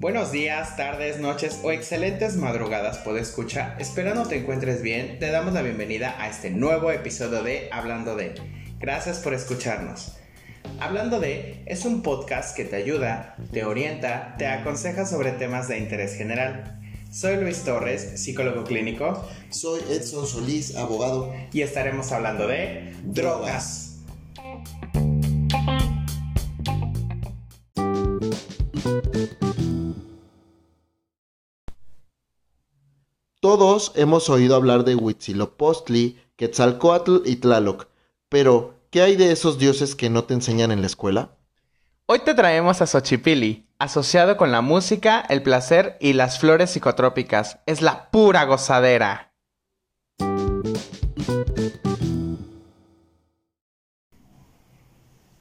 Buenos días, tardes, noches o excelentes madrugadas, puede escuchar. Esperando te encuentres bien, te damos la bienvenida a este nuevo episodio de Hablando de. Gracias por escucharnos. Hablando de es un podcast que te ayuda, te orienta, te aconseja sobre temas de interés general. Soy Luis Torres, psicólogo clínico. Soy Edson Solís, abogado. Y estaremos hablando de drogas. Todos hemos oído hablar de Huitzilopochtli, Quetzalcoatl y Tlaloc, pero ¿qué hay de esos dioses que no te enseñan en la escuela? Hoy te traemos a Xochipili, asociado con la música, el placer y las flores psicotrópicas. Es la pura gozadera.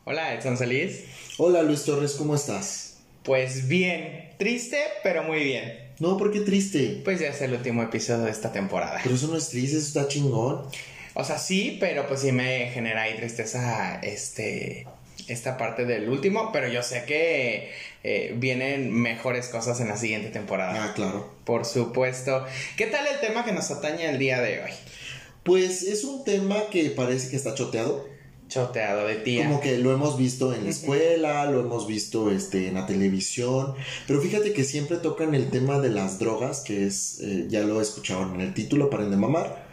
Hola, Edson Solís. Hola Luis Torres, ¿cómo estás? Pues bien, triste, pero muy bien. No, ¿por qué triste? Pues ya es el último episodio de esta temporada. Pero eso no es triste, eso está chingón. O sea, sí, pero pues sí me genera ahí tristeza este esta parte del último, pero yo sé que eh, vienen mejores cosas en la siguiente temporada. Ah, claro. Por supuesto. ¿Qué tal el tema que nos atañe el día de hoy? Pues es un tema que parece que está choteado choteado de tía. Como que lo hemos visto en la escuela, lo hemos visto este, en la televisión, pero fíjate que siempre tocan el tema de las drogas, que es, eh, ya lo escucharon en el título, paren de mamar.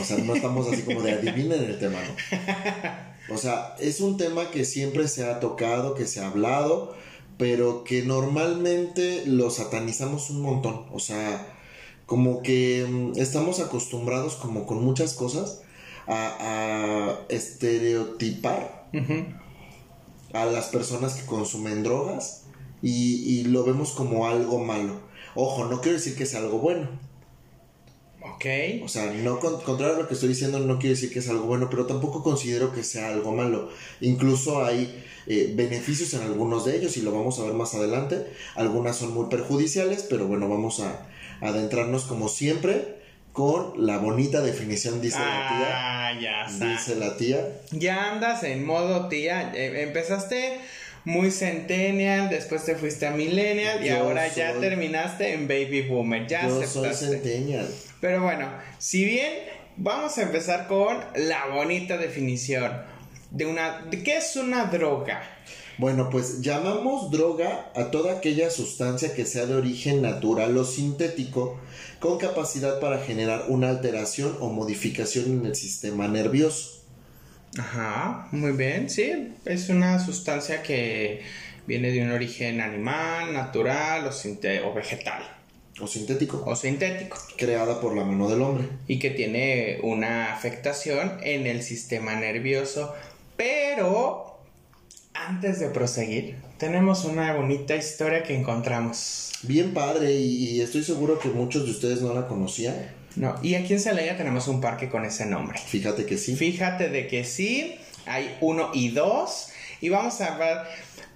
O sea, no estamos así como de adivinen el tema, ¿no? O sea, es un tema que siempre se ha tocado, que se ha hablado, pero que normalmente lo satanizamos un montón. O sea, como que mm, estamos acostumbrados como con muchas cosas a, estereotipar a las personas que consumen drogas y, lo vemos como algo malo. Ojo, no quiero decir que sea algo bueno. Ok. O sea, no contrario a lo que estoy diciendo, no quiere decir que es algo bueno, pero tampoco considero que sea algo malo. Incluso hay eh, beneficios en algunos de ellos y lo vamos a ver más adelante. Algunas son muy perjudiciales, pero bueno, vamos a adentrarnos como siempre con la bonita definición, dice la tía. Ah, ya está. Dice la tía. Ya andas en modo tía. Eh, empezaste muy centennial, después te fuiste a millennial y ahora ya terminaste en baby boomer. Ya yo soy centennial. Pero bueno, si bien vamos a empezar con la bonita definición de una de qué es una droga. Bueno, pues llamamos droga a toda aquella sustancia que sea de origen natural o sintético con capacidad para generar una alteración o modificación en el sistema nervioso. Ajá, muy bien, sí, es una sustancia que viene de un origen animal, natural o, o vegetal. O sintético. O sintético. Creada por la mano del hombre. Y que tiene una afectación en el sistema nervioso. Pero, antes de proseguir, tenemos una bonita historia que encontramos. Bien padre y, estoy seguro que muchos de ustedes no la conocían. No, y aquí en Celaya tenemos un parque con ese nombre. Fíjate que sí. Fíjate de que sí, hay uno y dos. Y vamos a hablar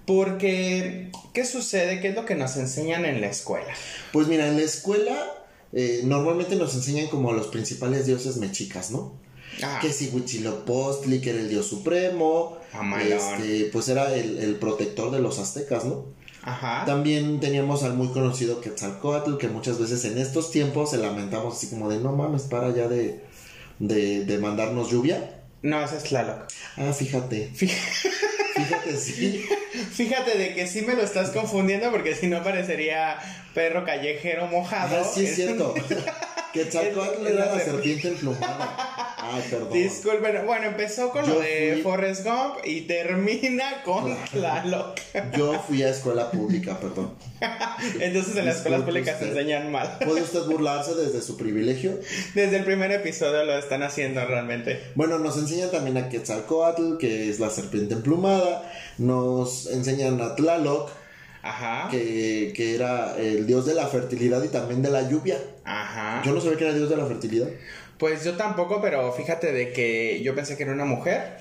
porque, ¿qué sucede? ¿Qué es lo que nos enseñan en la escuela? Pues mira, en la escuela eh, normalmente nos enseñan como los principales dioses mexicas, ¿no? Ah. Que si Huitzilopochtli, que era el dios supremo, este, pues era el, el, protector de los aztecas, ¿no? Ajá. También teníamos al muy conocido Quetzalcoatl, que muchas veces en estos tiempos se lamentamos así como de no mames, para ya de, de, de mandarnos lluvia. No, ese es Tlaloc. Ah, fíjate. Fíjate, sí. Fíjate de que sí me lo estás confundiendo porque si no parecería perro callejero mojado. Ah, sí, es cierto. Quetzalcoatl era la serpiente emplumada. Ay, perdón. Disculpen. Bueno, empezó con lo de Forrest Gump y termina con Tlaloc. Yo fui a escuela pública, perdón. Entonces en las escuelas públicas se enseñan mal. ¿Puede usted burlarse desde su privilegio? Desde el primer episodio lo están haciendo realmente. Bueno, nos enseñan también a Quetzalcoatl, que es la serpiente emplumada. Nos enseñan a Tlaloc Ajá. Que, que, era el dios de la fertilidad y también de la lluvia. Ajá. Yo no sabía que era dios de la fertilidad. Pues yo tampoco, pero fíjate de que yo pensé que era una mujer.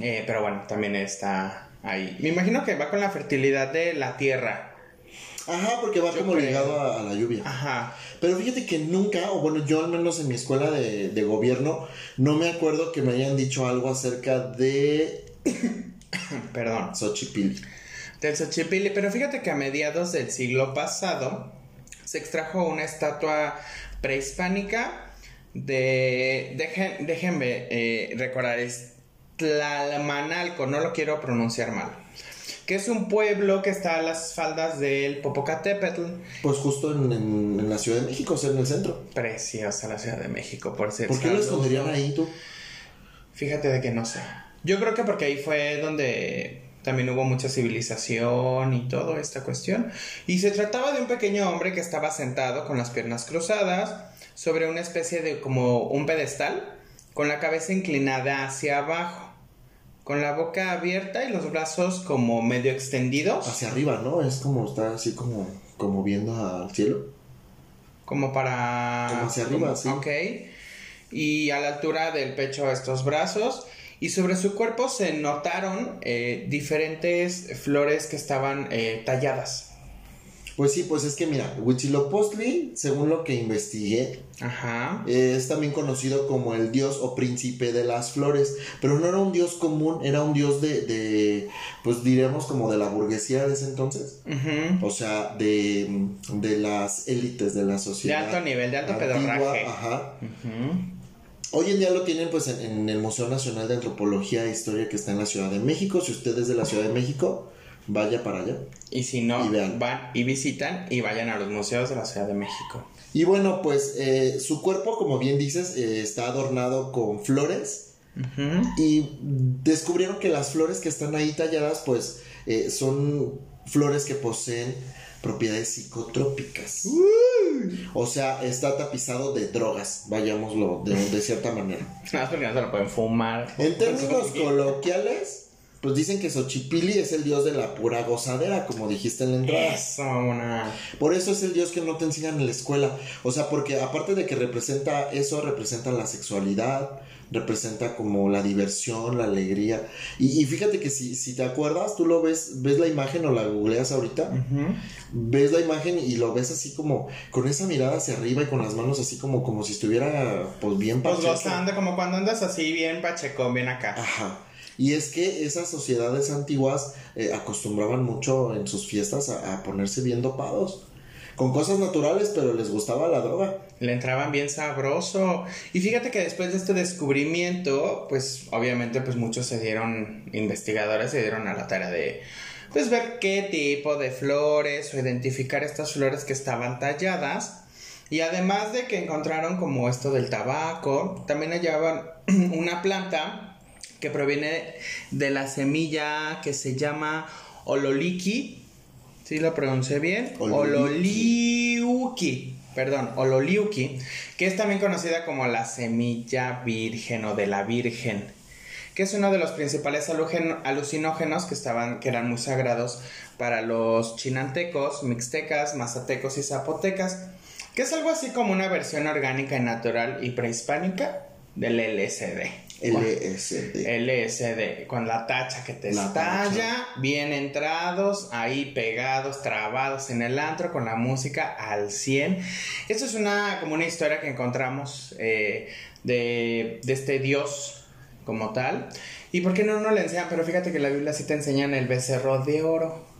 Eh, pero bueno, también está ahí. Me imagino que va con la fertilidad de la tierra. Ajá, porque va como ligado a, la lluvia. Ajá. Pero fíjate que nunca, o bueno, yo al menos en mi escuela de, de gobierno, no me acuerdo que me hayan dicho algo acerca de Perdón. Xochipilli. Del Xochipilli. Pero fíjate que a mediados del siglo pasado se extrajo una estatua prehispánica de. Dejen, déjenme eh, recordar, es Tlalmanalco, no lo quiero pronunciar mal. Que es un pueblo que está a las faldas del Popocatépetl. Pues justo en, en- en la Ciudad de México, o sea, en el centro. Preciosa la Ciudad de México, por ser. ¿Por qué lo esconderían ahí tú? Fíjate de que no sé. Yo creo que porque ahí fue donde también hubo mucha civilización y toda esta cuestión. Y se trataba de un pequeño hombre que estaba sentado con las piernas cruzadas sobre una especie de como un pedestal, con la cabeza inclinada hacia abajo, con la boca abierta y los brazos como medio extendidos, Hacia arriba, ¿no? Es como, está así como, como viendo al cielo. como para... Como hacia arriba, sí. Ok. Y a la altura del pecho estos brazos. Y sobre su cuerpo se notaron eh, diferentes flores que estaban eh, talladas. Pues sí, pues es que mira, Huitzilopochtli, según lo que investigué, Ajá. es también conocido como el dios o príncipe de las flores, pero no era un dios común, era un dios de, de pues diríamos como de la burguesía de ese entonces, Ujú. o sea, de, de las élites de la De sociedad. alto nivel, de alto antigua, pedorraje. Ajá. Hoy en día lo tienen pues en, en el Museo Nacional de Antropología e Historia que está en la Ciudad de México. Si usted es de la Ciudad de México, vaya para allá. Y si no, Y vean. van y visitan y vayan a los museos de la Ciudad de México. Y bueno, pues eh, su cuerpo, como bien dices, eh, está adornado con flores. Y descubrieron que las flores que están ahí talladas, pues eh, son flores que poseen propiedades psicotrópicas. O sea, está tapizado de drogas, vayámoslo de, de cierta manera. Nada más porque no se lo pueden fumar. En términos coloquiales, pues dicen que Xochipilli es el dios de la pura gozadera, como dijiste en la entrada. Eso. Por eso es el dios que no te enseñan en la escuela. O sea, porque aparte de que representa eso, representa la sexualidad, representa como la diversión, la alegría. Y, y fíjate que si, si te acuerdas, tú lo ves, ves la imagen o la googleas ahorita, ves la imagen y lo ves así como con esa mirada hacia arriba y con las manos así como, como si estuviera pues bien Pues pacheco. gozando, como cuando andas así bien pachecón, bien acá. Ajá. Y es que esas sociedades antiguas eh, acostumbraban mucho en sus fiestas a, ponerse bien dopados. Con cosas naturales, pero les gustaba la droga. Le entraban bien sabroso. Y fíjate que después de este descubrimiento, pues obviamente pues muchos se dieron, investigadores se dieron a la tarea de pues ver qué tipo de flores o identificar estas flores que estaban talladas. Y además de que encontraron como esto del tabaco, también hallaban una planta que proviene de la semilla que se llama ololiki. ¿Sí lo pronuncié bien? Ololiuki. Ololiuki. Perdón, ololiuki, que es también conocida como la semilla virgen o de la virgen, que es uno de los principales alucinógenos que estaban, que eran muy sagrados para los chinantecos, mixtecas, mazatecos y zapotecas, que es algo así como una versión orgánica y natural y prehispánica del LSD. LSD. LSD, con la tacha que te La estalla, bien entrados, ahí pegados, trabados en el antro, con la música al 100. Esto es una, como una historia que encontramos eh, de, de este dios como tal. ¿Y por qué no nos le enseñan? Pero fíjate que la Biblia sí te enseñan el becerro de oro.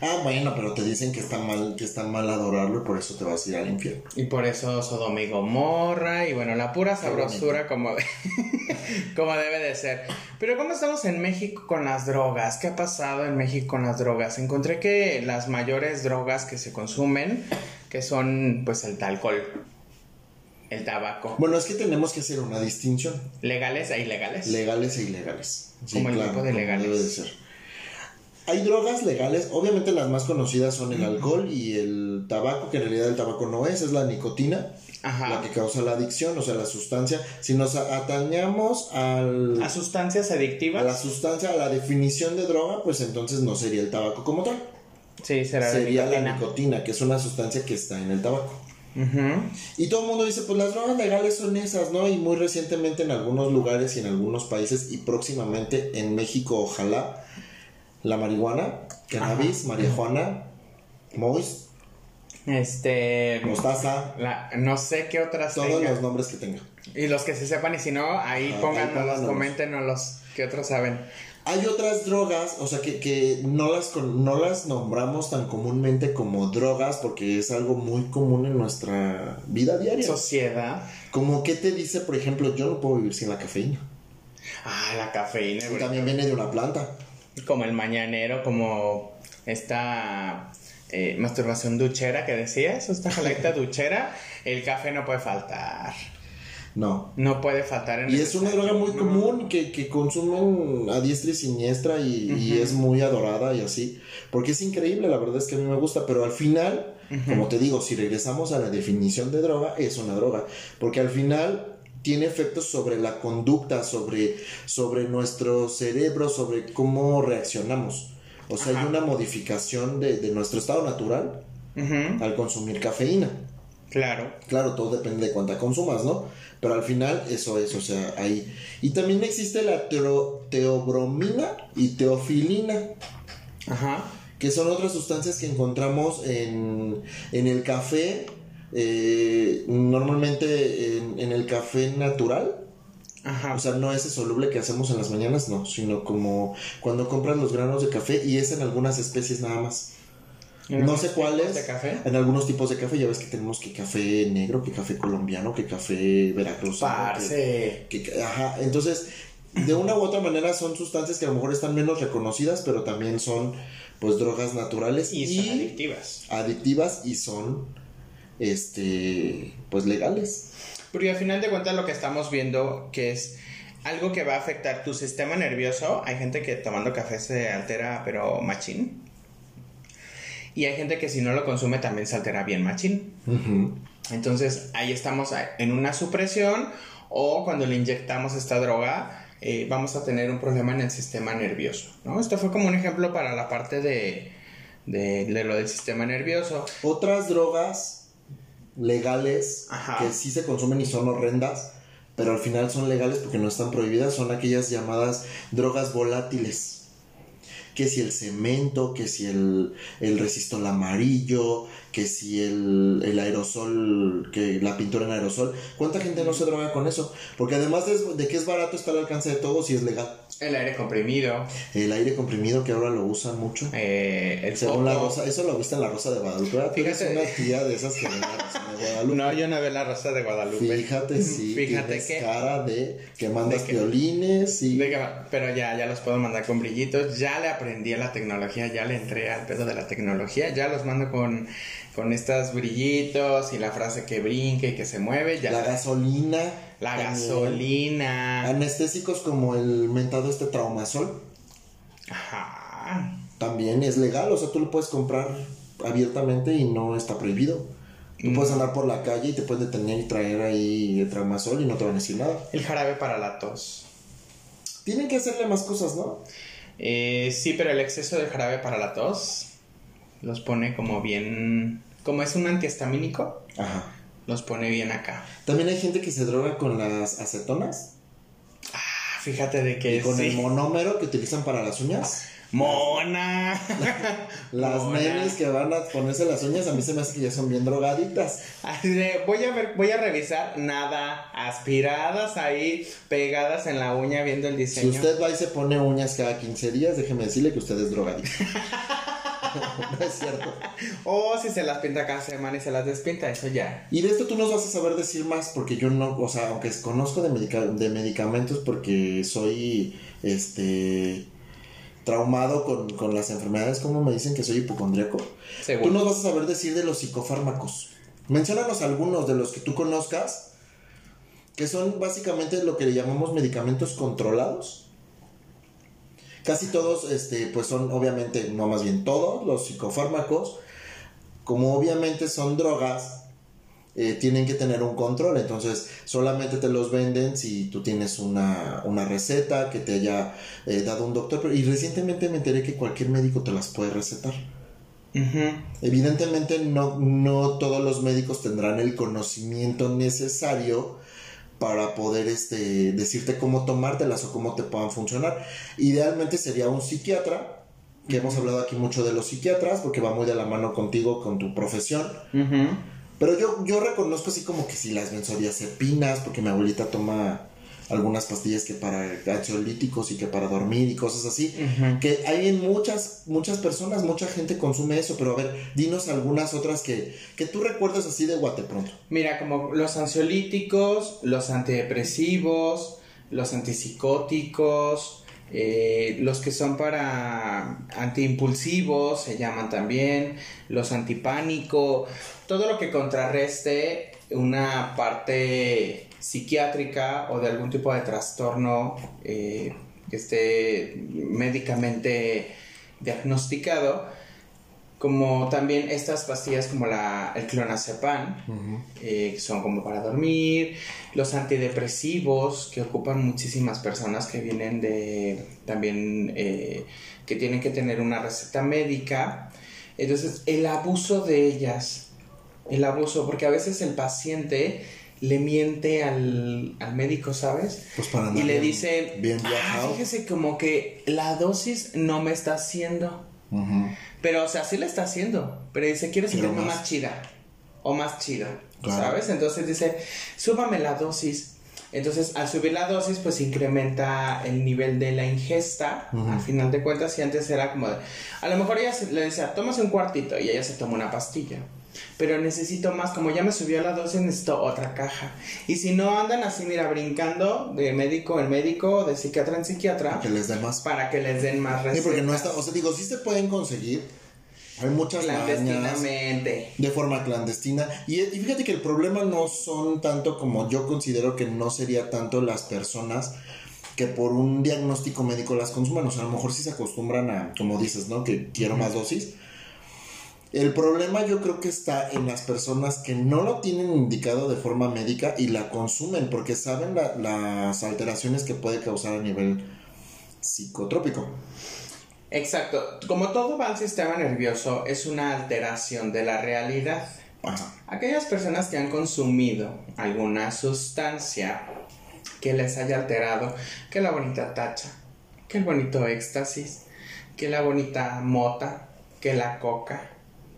Ah, bueno, pero te dicen que está mal, que está mal adorarlo y por eso te vas a ir al infierno. Y por eso Sodoma y Gomorra, y bueno, la pura sabrosura como, como debe de ser. Pero ¿cómo estamos en México con las drogas? ¿Qué ha pasado en México con las drogas? Encontré que las mayores drogas que se consumen, que son pues el alcohol, el tabaco, Bueno, es que tenemos que hacer una distinción. legales e ilegales. Legales e ilegales. Como el tipo de legales. debe de ser. Hay drogas legales, obviamente las más conocidas son el alcohol y el tabaco, que en realidad el tabaco no es, es la nicotina, Ajá. la que causa la adicción, o sea, la sustancia. Si nos atañamos al, A sustancias adictivas. a la sustancia, a la definición de droga, pues entonces no sería el tabaco como tal. Sí, será Sería la nicotina. nicotina, que es una sustancia que está en el tabaco. Ujú. Y todo el mundo dice, pues las drogas legales son esas, ¿no? Y muy recientemente en algunos lugares y en algunos países y próximamente en México, ojalá, la marihuana, cannabis, marihuana, mois, Este... mostaza, la- no sé qué otras todos los nombres que tenga. Y los que se sepan, y si no, ahí Ajá, pónganos, coméntenos los que otros saben. Hay otras drogas, o sea, que, que no, las, no las nombramos tan comúnmente como drogas porque es algo muy común en nuestra vida diaria. Sociedad. Como que te dice, por ejemplo, yo no puedo vivir sin la cafeína. Ah, la cafeína. También viene de una planta. Como el mañanero, como esta eh, masturbación duchera que decías, esta jaladita duchera. El café no puede faltar. No. No puede faltar en Y es una droga muy común que, que consumen a diestra y siniestra y, y es muy adorada y así. Porque es increíble, la verdad es que a mí me gusta, pero al final, como te digo, si regresamos a la definición de droga, es una droga. Porque al final tiene efectos sobre la conducta, sobre, sobre nuestro cerebro, sobre cómo reaccionamos. O sea, hay una modificación de, de nuestro estado natural al consumir cafeína. Claro. Claro, todo depende de cuánta consumas, ¿no? Pero al final eso es, o sea, ahí. Y también existe la teo- teobromina y teofilina, Ajá. que son otras sustancias que encontramos en, en el café, eh, normalmente en, en el café natural. Ajá. O sea, no ese soluble que hacemos en las mañanas, no, sino como cuando compras los granos de café y es en algunas especies nada más. ¿En No sé cuál tipos es. de café? En algunos tipos de café, ya ves que tenemos que café negro, que café colombiano, que café veracruzano. que- Parce. que- ajá, entonces, de una u otra manera son sustancias que a lo mejor están menos reconocidas, pero también son, pues, drogas naturales Y y, son adictivas. adictivas y son, este, pues, legales. Porque al final de cuentas lo que estamos viendo que es algo que va a afectar tu sistema nervioso. Hay gente que tomando café se altera, pero machín. Y hay gente que si no lo consume también se altera bien machín. Entonces ahí estamos en una supresión o cuando le inyectamos esta droga eh, vamos a tener un problema en el sistema nervioso. ¿no? Esto fue como un ejemplo para la parte de, de, de lo del sistema nervioso. Otras drogas legales Ajá. que sí se consumen y son horrendas, pero al final son legales porque no están prohibidas, son aquellas llamadas drogas volátiles. Que si el cemento, que si el, el resistol amarillo, que si el, el aerosol, que la pintura en aerosol. ¿Cuánta gente no se droga con eso? Porque además de, de que es barato, está al alcance de todos y es legal. El aire comprimido, El aire comprimido que ahora lo usan mucho. eh, el Según la rosa, eso lo viste en la Rosa de Guadalupe. Fíjate. una tía de esas que ven la Rosa de Guadalupe. No, yo no veo la rosa de Guadalupe. Fíjate, sí. Fíjate que- cara de que mandas de que- violines y. De que- pero ya, ya los puedo mandar con brillitos. Ya le aprendí a la tecnología, ya le entré al pedo de la tecnología. Ya los mando con, con estos brillitos y la frase que brinque y que se mueve. Ya la gasolina. la gasolina. Anestésicos como el mentado este traumasol. Ajá. También es legal. O sea, tú lo puedes comprar abiertamente y no está prohibido. Tú Mm. puedes andar por la calle y te puedes detener y traer ahí el traumasol y no te van a decir nada. El jarabe para la tos. Tienen que hacerle más cosas, ¿no? Eh, sí, pero el exceso de jarabe para la tos los pone como bien. Como es un antihistamínico, Ajá. los pone bien acá. También hay gente que se droga con las acetonas. Ah, fíjate de que Y con sí. el monómero que utilizan para las uñas. Mona. Las Mona. nenes que van a ponerse las uñas, a mí se me hace que ya son bien drogaditas. Así de, voy a ver, voy a revisar nada, aspiradas ahí, pegadas en la uña viendo el Si diseño. usted va y se pone uñas cada 15 días, déjeme decirle que usted es drogadito. no es cierto. O si se las pinta cada semana y se las despinta, eso ya. Y de esto tú nos vas a saber decir más, porque yo no, o sea, aunque conozco de, medica- de medicamentos, porque soy, este, traumado con, con las enfermedades, como me dicen que soy hipocondríaco. Tú Seguro. nos vas a saber decir de los psicofármacos. Menciónanos algunos de los que tú conozcas, que son básicamente lo que le llamamos medicamentos controlados. Casi todos, este, pues son obviamente, no más bien todos los psicofármacos, como obviamente son drogas, eh, tienen que tener un control, entonces solamente te los venden si tú tienes una, una receta que te haya eh, dado un doctor. Pero- Y recientemente me enteré que cualquier médico te las puede recetar. Ujú. Evidentemente no, no todos los médicos tendrán el conocimiento necesario para poder este, decirte cómo tomártelas o cómo te puedan funcionar. Idealmente sería un psiquiatra, que hemos hablado aquí mucho de los psiquiatras, porque va muy de la mano contigo, con tu profesión. Pero yo, yo reconozco así como que si las benzodiazepinas, porque mi abuelita toma algunas pastillas que para ansiolíticos y que para dormir y cosas así, que hay en muchas, muchas personas, mucha gente consume eso, pero a ver, dinos algunas otras que, que tú recuerdas así de guate pronto. Mira, como los ansiolíticos, los antidepresivos, los antipsicóticos, eh, los que son para antiimpulsivos se llaman también, los antipánico, todo lo que contrarreste una parte psiquiátrica o de algún tipo de trastorno eh, que esté médicamente diagnosticado, como también estas pastillas como la, el clonazepam, eh, que son como para dormir, los antidepresivos que ocupan muchísimas personas que vienen de también eh, que tienen que tener una receta médica. Entonces, el abuso de ellas, el abuso, porque a veces el paciente le miente al, médico, ¿sabes? Pues para y le dice, bien ah, fíjese como que la dosis no me está haciendo. Pero, o sea, sí le está haciendo. Pero dice, quiero sentirme más... chida. O más chido. ¿Sabes? Entonces dice, súbame la dosis. Entonces, al subir la dosis, pues incrementa el nivel de la ingesta. Al final de cuentas, y antes era como de, a lo mejor ella le decía, tomas un cuartito y ella se toma una pastilla. Pero necesito más, como ya me subió la dosis, necesito otra caja. Y si no andan así, mira, brincando de médico en médico, de psiquiatra en psiquiatra. Para que les den más. Para que les den más recetas. Sí, porque no está, o sea, digo, sí se pueden conseguir. Hay muchas Clandestinamente. de forma clandestina. Y, y fíjate que el problema no son tanto como yo considero que no sería tanto las personas que por un diagnóstico médico las consuman. O sea, a lo mejor sí se acostumbran a, como dices, ¿no? Que quiero más dosis el problema yo creo que está en las personas que no lo tienen indicado de forma médica y la consumen porque saben las alteraciones que puede causar a nivel psicotrópico. Exacto. Como todo va al sistema nervioso, es una alteración de la realidad. Aquellas personas que han consumido alguna sustancia que les haya alterado, que la bonita tacha, que el bonito éxtasis, que la bonita mota, que la coca,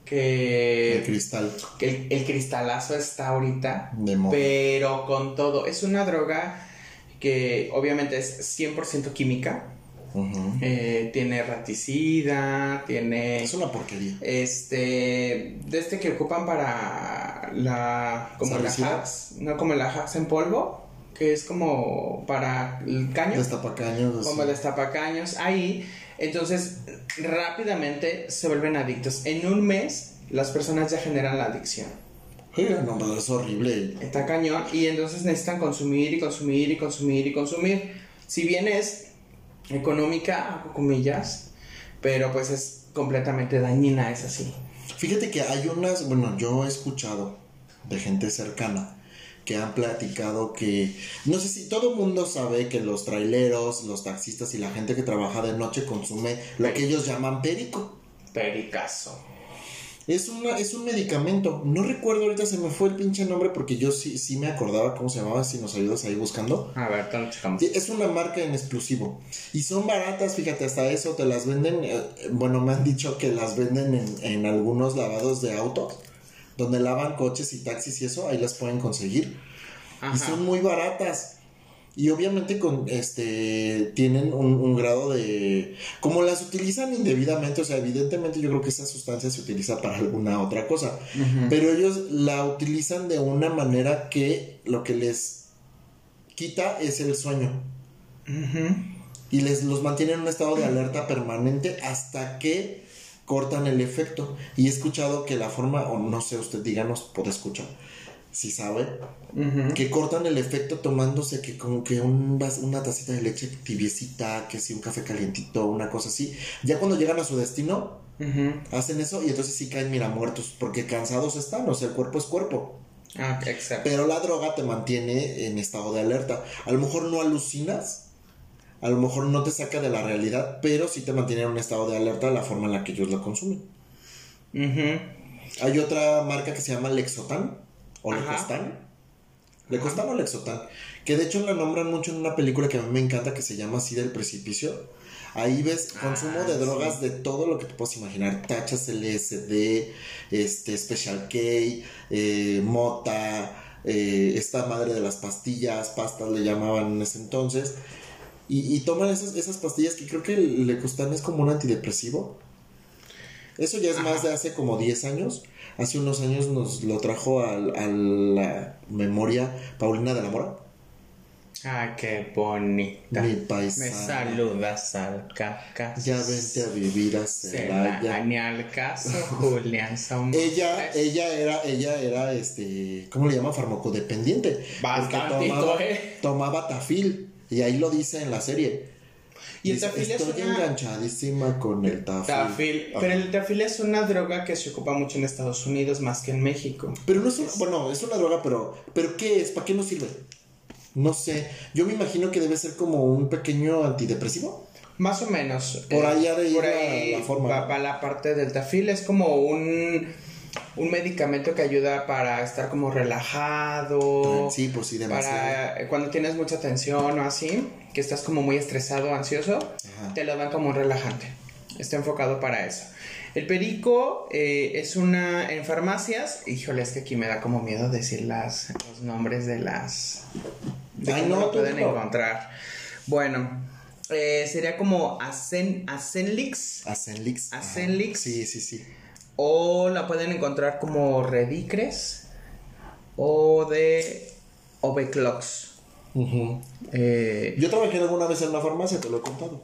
que el cristal. que el, cristalazo está ahorita pero con todo. Es una droga que obviamente es 100% química. Eh, tiene raticida tiene es una porquería. este de este que ocupan para la como la hacks no como la hacks en polvo que es como para el caño. Destapacaños como el destapacaños. Ahí entonces, rápidamente se vuelven adictos. En un mes, las personas ya generan la adicción. No, pero es horrible. Está cañón. Y entonces necesitan consumir y consumir y consumir y consumir. Si bien es económica, comillas, pero pues es completamente dañina, es así. Fíjate que hay unas, bueno, yo he escuchado de gente cercana que han platicado que, no sé si todo el mundo sabe que los traileros, los taxistas y la gente que trabaja de noche consume lo que ellos llaman perico. Pericazo. Es, una, es un medicamento. No recuerdo ahorita, se me fue el pinche nombre porque yo sí, sí me acordaba cómo se llamaba, si nos ayudas ahí buscando. A ver, te lo checamos. Es una marca en exclusivo. Y son baratas, fíjate, hasta eso te las venden. Eh, bueno, me han dicho que las venden en, en algunos lavados de auto donde lavan coches y taxis y eso, ahí las pueden conseguir. Y son muy baratas. Y obviamente con este tienen un, grado de como las utilizan indebidamente, o sea, evidentemente yo creo que esa sustancia se utiliza para alguna otra cosa, pero ellos la utilizan de una manera que lo que les quita es el sueño. Y les los mantiene en un estado de alerta permanente hasta que cortan el efecto. Y he escuchado que la forma, o no sé, usted díganos, puede escuchar, si sabe, que cortan el efecto tomándose que como que un una tacita de leche tibiecita, que si un café calientito, una cosa así. Ya cuando llegan a su destino, hacen eso y entonces sí caen, mira, muertos, porque cansados están, o sea, el cuerpo es cuerpo. Ah, exacto. Pero la droga te mantiene en estado de alerta. A lo mejor no alucinas, a lo mejor no te saca de la realidad, pero sí te mantiene en un estado de alerta de la forma en la que ellos lo consumen. Hay otra marca que se llama Lexotan o Lecostan. Lecostan o Lexotan, Que de hecho la nombran mucho en una película que a mí me encanta que se llama así del precipicio. Ahí ves consumo Ah, de sí. drogas de todo lo que te puedas imaginar. Tachas LSD, este, Special K, eh, mota, eh, esta madre de las pastillas, pastas le llamaban en ese entonces. Y, y toman esas, esas pastillas que creo que le costan es como un antidepresivo. Eso ya es más de hace como 10 años. Hace unos años nos lo trajo al- a, la memoria Paulina de la Mora. Ah, qué bonita. Mi Me paisana. saludas al cacas. Ya vente a vivir a Celaya. Ni al caso, Julián. Ella, ella era, ella era, este, ¿cómo le llama? Farmacodependiente. Bastantito, tomaba, ¿eh? tomaba tafil. Y ahí lo dice en la serie. Y el tafil es Estoy una- enganchadísima con el tafil. Pero el tafil es una droga que se ocupa mucho en Estados Unidos más que en México. Pero no es una, bueno, es una droga, pero, pero ¿qué es? ¿Para qué nos sirve? No sé. Yo me imagino que debe ser como un pequeño antidepresivo. Más o menos. Por eh, ha de ir por ahí la forma, va la parte del tafil. Es como un, un medicamento que ayuda para estar como relajado. Sí, pues sí, demasiado. Para cuando tienes mucha tensión o así, que estás como muy estresado ansioso, Ajá. te lo dan como un relajante. Está enfocado para eso. El perico eh, es una en farmacias. Híjole, es que aquí me da como miedo decir las, los nombres de las. De Ay, cómo no, lo pueden encontrar. Bueno, eh, sería como. Acenlix. Ajá. Acenlix. Sí, sí, sí. O la pueden encontrar como Redicres. O de Oveclox. Ujú. Eh, Yo trabajé alguna vez en una farmacia, te lo he contado.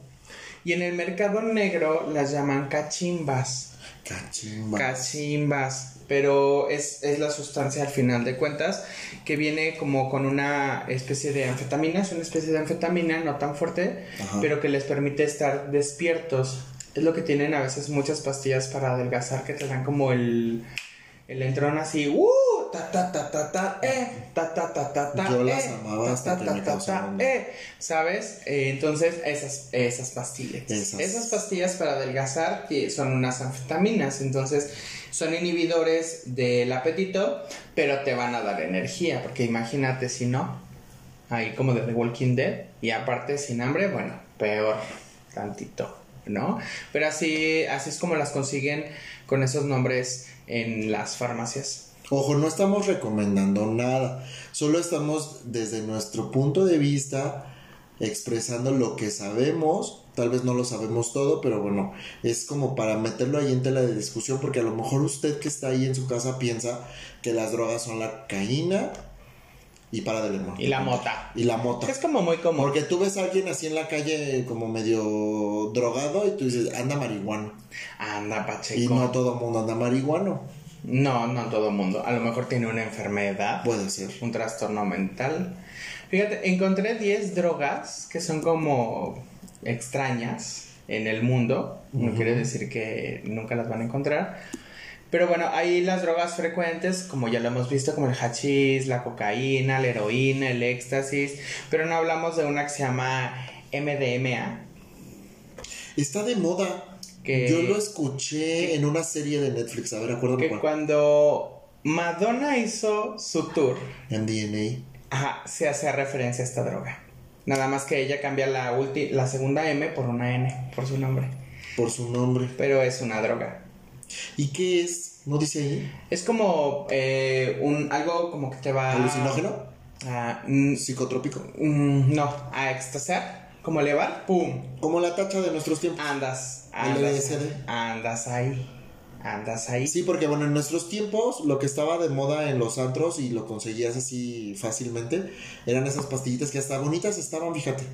y en el mercado negro las llaman cachimbas. Cachimba. Cachimbas. Pero es, es la sustancia al final de cuentas que viene como con una especie de anfetamina. Es una especie de anfetamina no tan fuerte, Ajá. pero que les permite estar despiertos. Es lo que tienen a veces muchas pastillas para adelgazar que te dan como el, el entrón así. ¡Uh! Ta, ta, ta, ta, ta, eh, ta, ta, ta, ta, ta, Yo las eh, amaba ta, hasta ta, que ta, me ta, eh. ¿Sabes? Eh, entonces, esas, esas pastillas. Esas. Esas pastillas para adelgazar que son unas anfetaminas. Entonces, son inhibidores del apetito, pero te van a dar energía. Porque imagínate si no, ahí como de The Walking Dead, y aparte sin hambre, bueno, peor tantito, ¿no? Pero así, así es como las consiguen con esos nombres en las farmacias. Ojo, no estamos recomendando nada. Solo estamos desde nuestro punto de vista expresando lo que sabemos. Tal vez no lo sabemos todo, pero bueno, es como para meterlo ahí en tela de discusión, porque a lo mejor usted que está ahí en su casa piensa que las drogas son la caína y para de. Y la mota. Y la mota. Es como muy común. Porque tú ves a alguien así en la calle como medio drogado y tú dices, anda marihuano. Anda, Pacheco. Y no todo el mundo anda marihuano. No, no todo el mundo. A lo mejor tiene una enfermedad, Puede ser. un trastorno mental. Fíjate, encontré 10 drogas que son como extrañas en el mundo. No quiere decir que nunca las van a encontrar. Pero bueno, hay las drogas frecuentes, como ya lo hemos visto, como el hachís, la cocaína, la heroína, el éxtasis. Pero no hablamos de una que se llama MDMA. Está de moda. Que- Yo lo escuché en una serie de Netflix. A ver, acuérdame Que cuál. cuando Madonna hizo su tour, MDNA. Ajá, se hace referencia a esta droga. Nada más que ella cambia la, ulti- la segunda M por una N, por su nombre. Por su nombre. Pero es una droga. ¿Y qué es? ¿No dice ahí? Es como eh, un algo como que te va ¿Alucinógeno? a... mm, ¿Psicotrópico? mm, no, a extasiar. Como elevar, ¡pum! Como la tacha de nuestros tiempos. Andas, andas, andas ahí. Andas ahí. Sí, porque bueno, en nuestros tiempos lo que estaba de moda en los antros y lo conseguías así fácilmente eran esas pastillitas que hasta bonitas estaban, fíjate.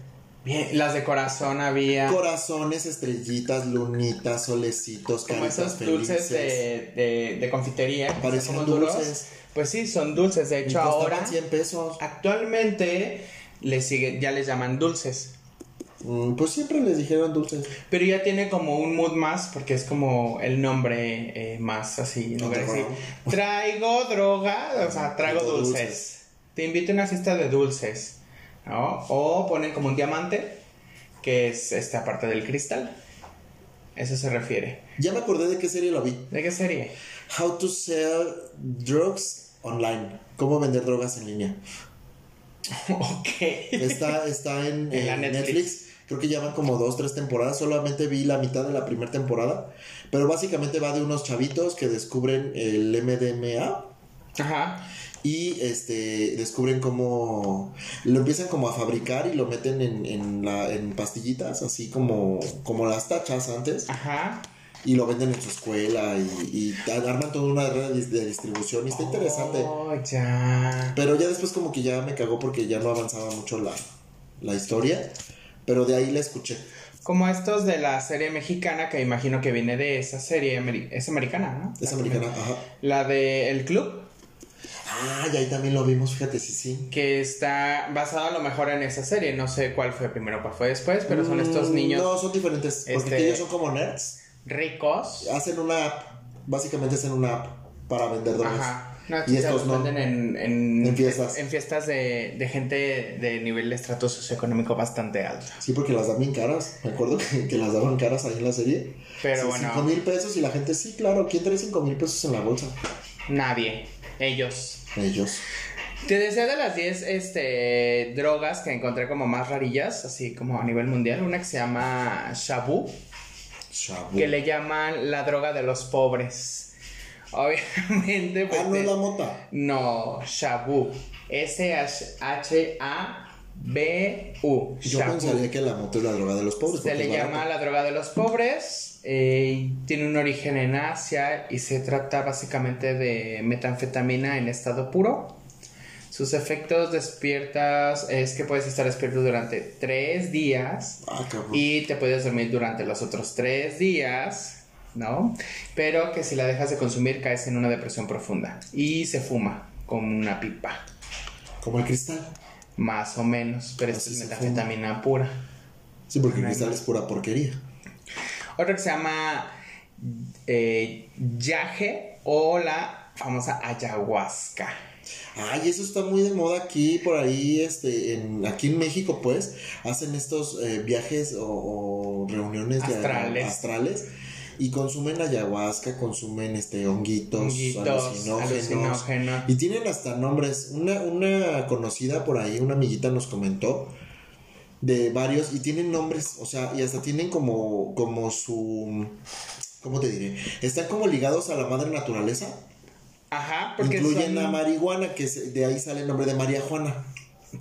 Bien, las de corazón había. Corazones, estrellitas, lunitas, solecitos, como esos dulces felices. de, de, de confitería. Parecían duros. dulces. Pues sí, son dulces. De hecho, ahora. 100 pesos. Actualmente les sigue, ya les llaman dulces. Mm, pues siempre les dijeron dulces. Pero ya tiene como un mood más, porque es como el nombre eh, más así, Underground. traigo droga, o sea, traigo Traigo dulces. dulces. Te invito a una fiesta de dulces, ¿no? O ponen como un diamante, que es esta parte del cristal. Eso se refiere. Ya me acordé de qué serie lo vi. ¿De qué serie? How to sell drugs online. Cómo vender drogas en línea. ok. Está, está en, En la en Netflix. Netflix. Creo que llevan como dos, tres temporadas. Solamente vi la mitad de la primera temporada. Pero básicamente va de unos chavitos que descubren el MDMA. Ajá. Y este descubren cómo lo empiezan como a fabricar y lo meten en, en, la, en pastillitas, así como, como las tachas antes, Ajá. y lo venden en su escuela y, y arman toda una red de, distribución y está interesante. Oh, ya. Pero ya después como que ya me cagó porque ya no avanzaba mucho la, la historia, pero de ahí la escuché. Como estos de la serie mexicana, que imagino que viene de esa serie, es americana, ¿no? Es americana, ajá. La de El Club, Ah, y ahí también lo vimos, fíjate, sí, sí. que está basado a lo mejor en esa serie. No sé cuál fue primero, cuál fue después, pero son estos Mm, niños No, son diferentes, porque Este- ellos son como nerds. ricos. Hacen una app, básicamente hacen una app para vender drogas. Ajá. No, Y estos no. venden en, en, En fiestas. en fiestas de, de gente de nivel de estrato socioeconómico bastante alto. Sí, porque las dan bien caras. Me acuerdo que, que las daban caras ahí en la serie. Pero Sí, bueno. Cinco mil pesos y la gente, sí, claro. ¿Quién trae cinco mil pesos en la bolsa? Nadie. Ellos. Ellos. Te decía de las 10 este, drogas que encontré como más rarillas, así como a nivel mundial. Una que se llama Shabu, Shabu. que le llaman la droga de los pobres. Obviamente, pues. Ah, no es la mota. No, Shabu. S-H-A-B-U. Yo pensaría que la mota es la droga de los pobres. Se le llama la droga de los pobres. Eh, tiene un origen en Asia y se trata básicamente de metanfetamina en estado puro. Sus efectos despiertas es que puedes estar despierto durante tres días Ah, y te puedes dormir durante los otros tres días, ¿no? Pero que si la dejas de consumir caes en una depresión profunda y se fuma como una pipa, Como el cristal. más o menos, pero esta es metanfetamina pura. Sí, porque el cristal es pura porquería. Otra que se llama eh, yaje o la famosa ayahuasca. Ay, eso está muy de moda aquí, por ahí, este, en, aquí en México, pues, hacen estos eh, viajes o, o reuniones de- Astrales. astrales y consumen ayahuasca, consumen este honguitos, Honguitos, alucinógenos. alucinógenos. Y tienen hasta nombres. Una, una conocida por ahí, una amiguita nos comentó de varios y tienen nombres, o sea, y hasta tienen como, como su, ¿cómo te diré? Están como ligados a la madre naturaleza. Ajá, porque Incluyen son, a marihuana, que es- de ahí sale el nombre de María Juana.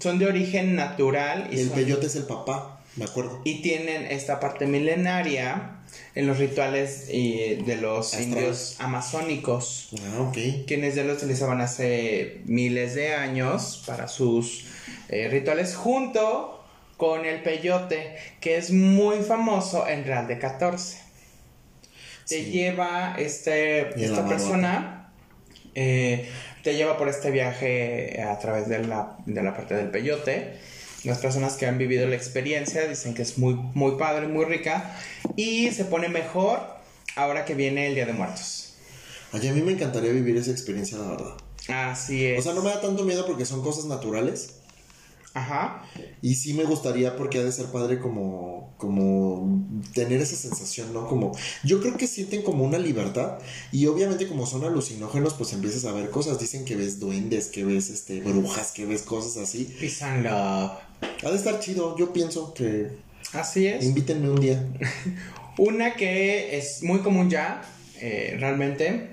son de origen natural y, el son- peyote es el papá, me acuerdo. y tienen esta parte milenaria en los rituales eh, de los Astrales. indios amazónicos, Ah, ok. quienes ya lo utilizaban hace miles de años para sus eh, rituales junto con el peyote, que es muy famoso en Real de 14. Te Sí. lleva este, esta persona, eh, te lleva por este viaje a través de la, de la parte del peyote. Las personas que han vivido la experiencia dicen que es muy, muy padre, muy rica y se pone mejor ahora que viene el Día de Muertos. A mí me encantaría vivir esa experiencia, la verdad. Así es. O sea, no me da tanto miedo porque son cosas naturales. Ajá. Y sí me gustaría porque ha de ser padre como, como tener esa sensación, ¿no? Como, yo creo que sienten como una libertad y obviamente como son alucinógenos, pues empiezas a ver cosas. Dicen que ves duendes, que ves este, brujas, que ves cosas así. And love. Ha de estar chido, yo pienso que Así es. invítenme un día. Una que es muy común ya, eh, realmente,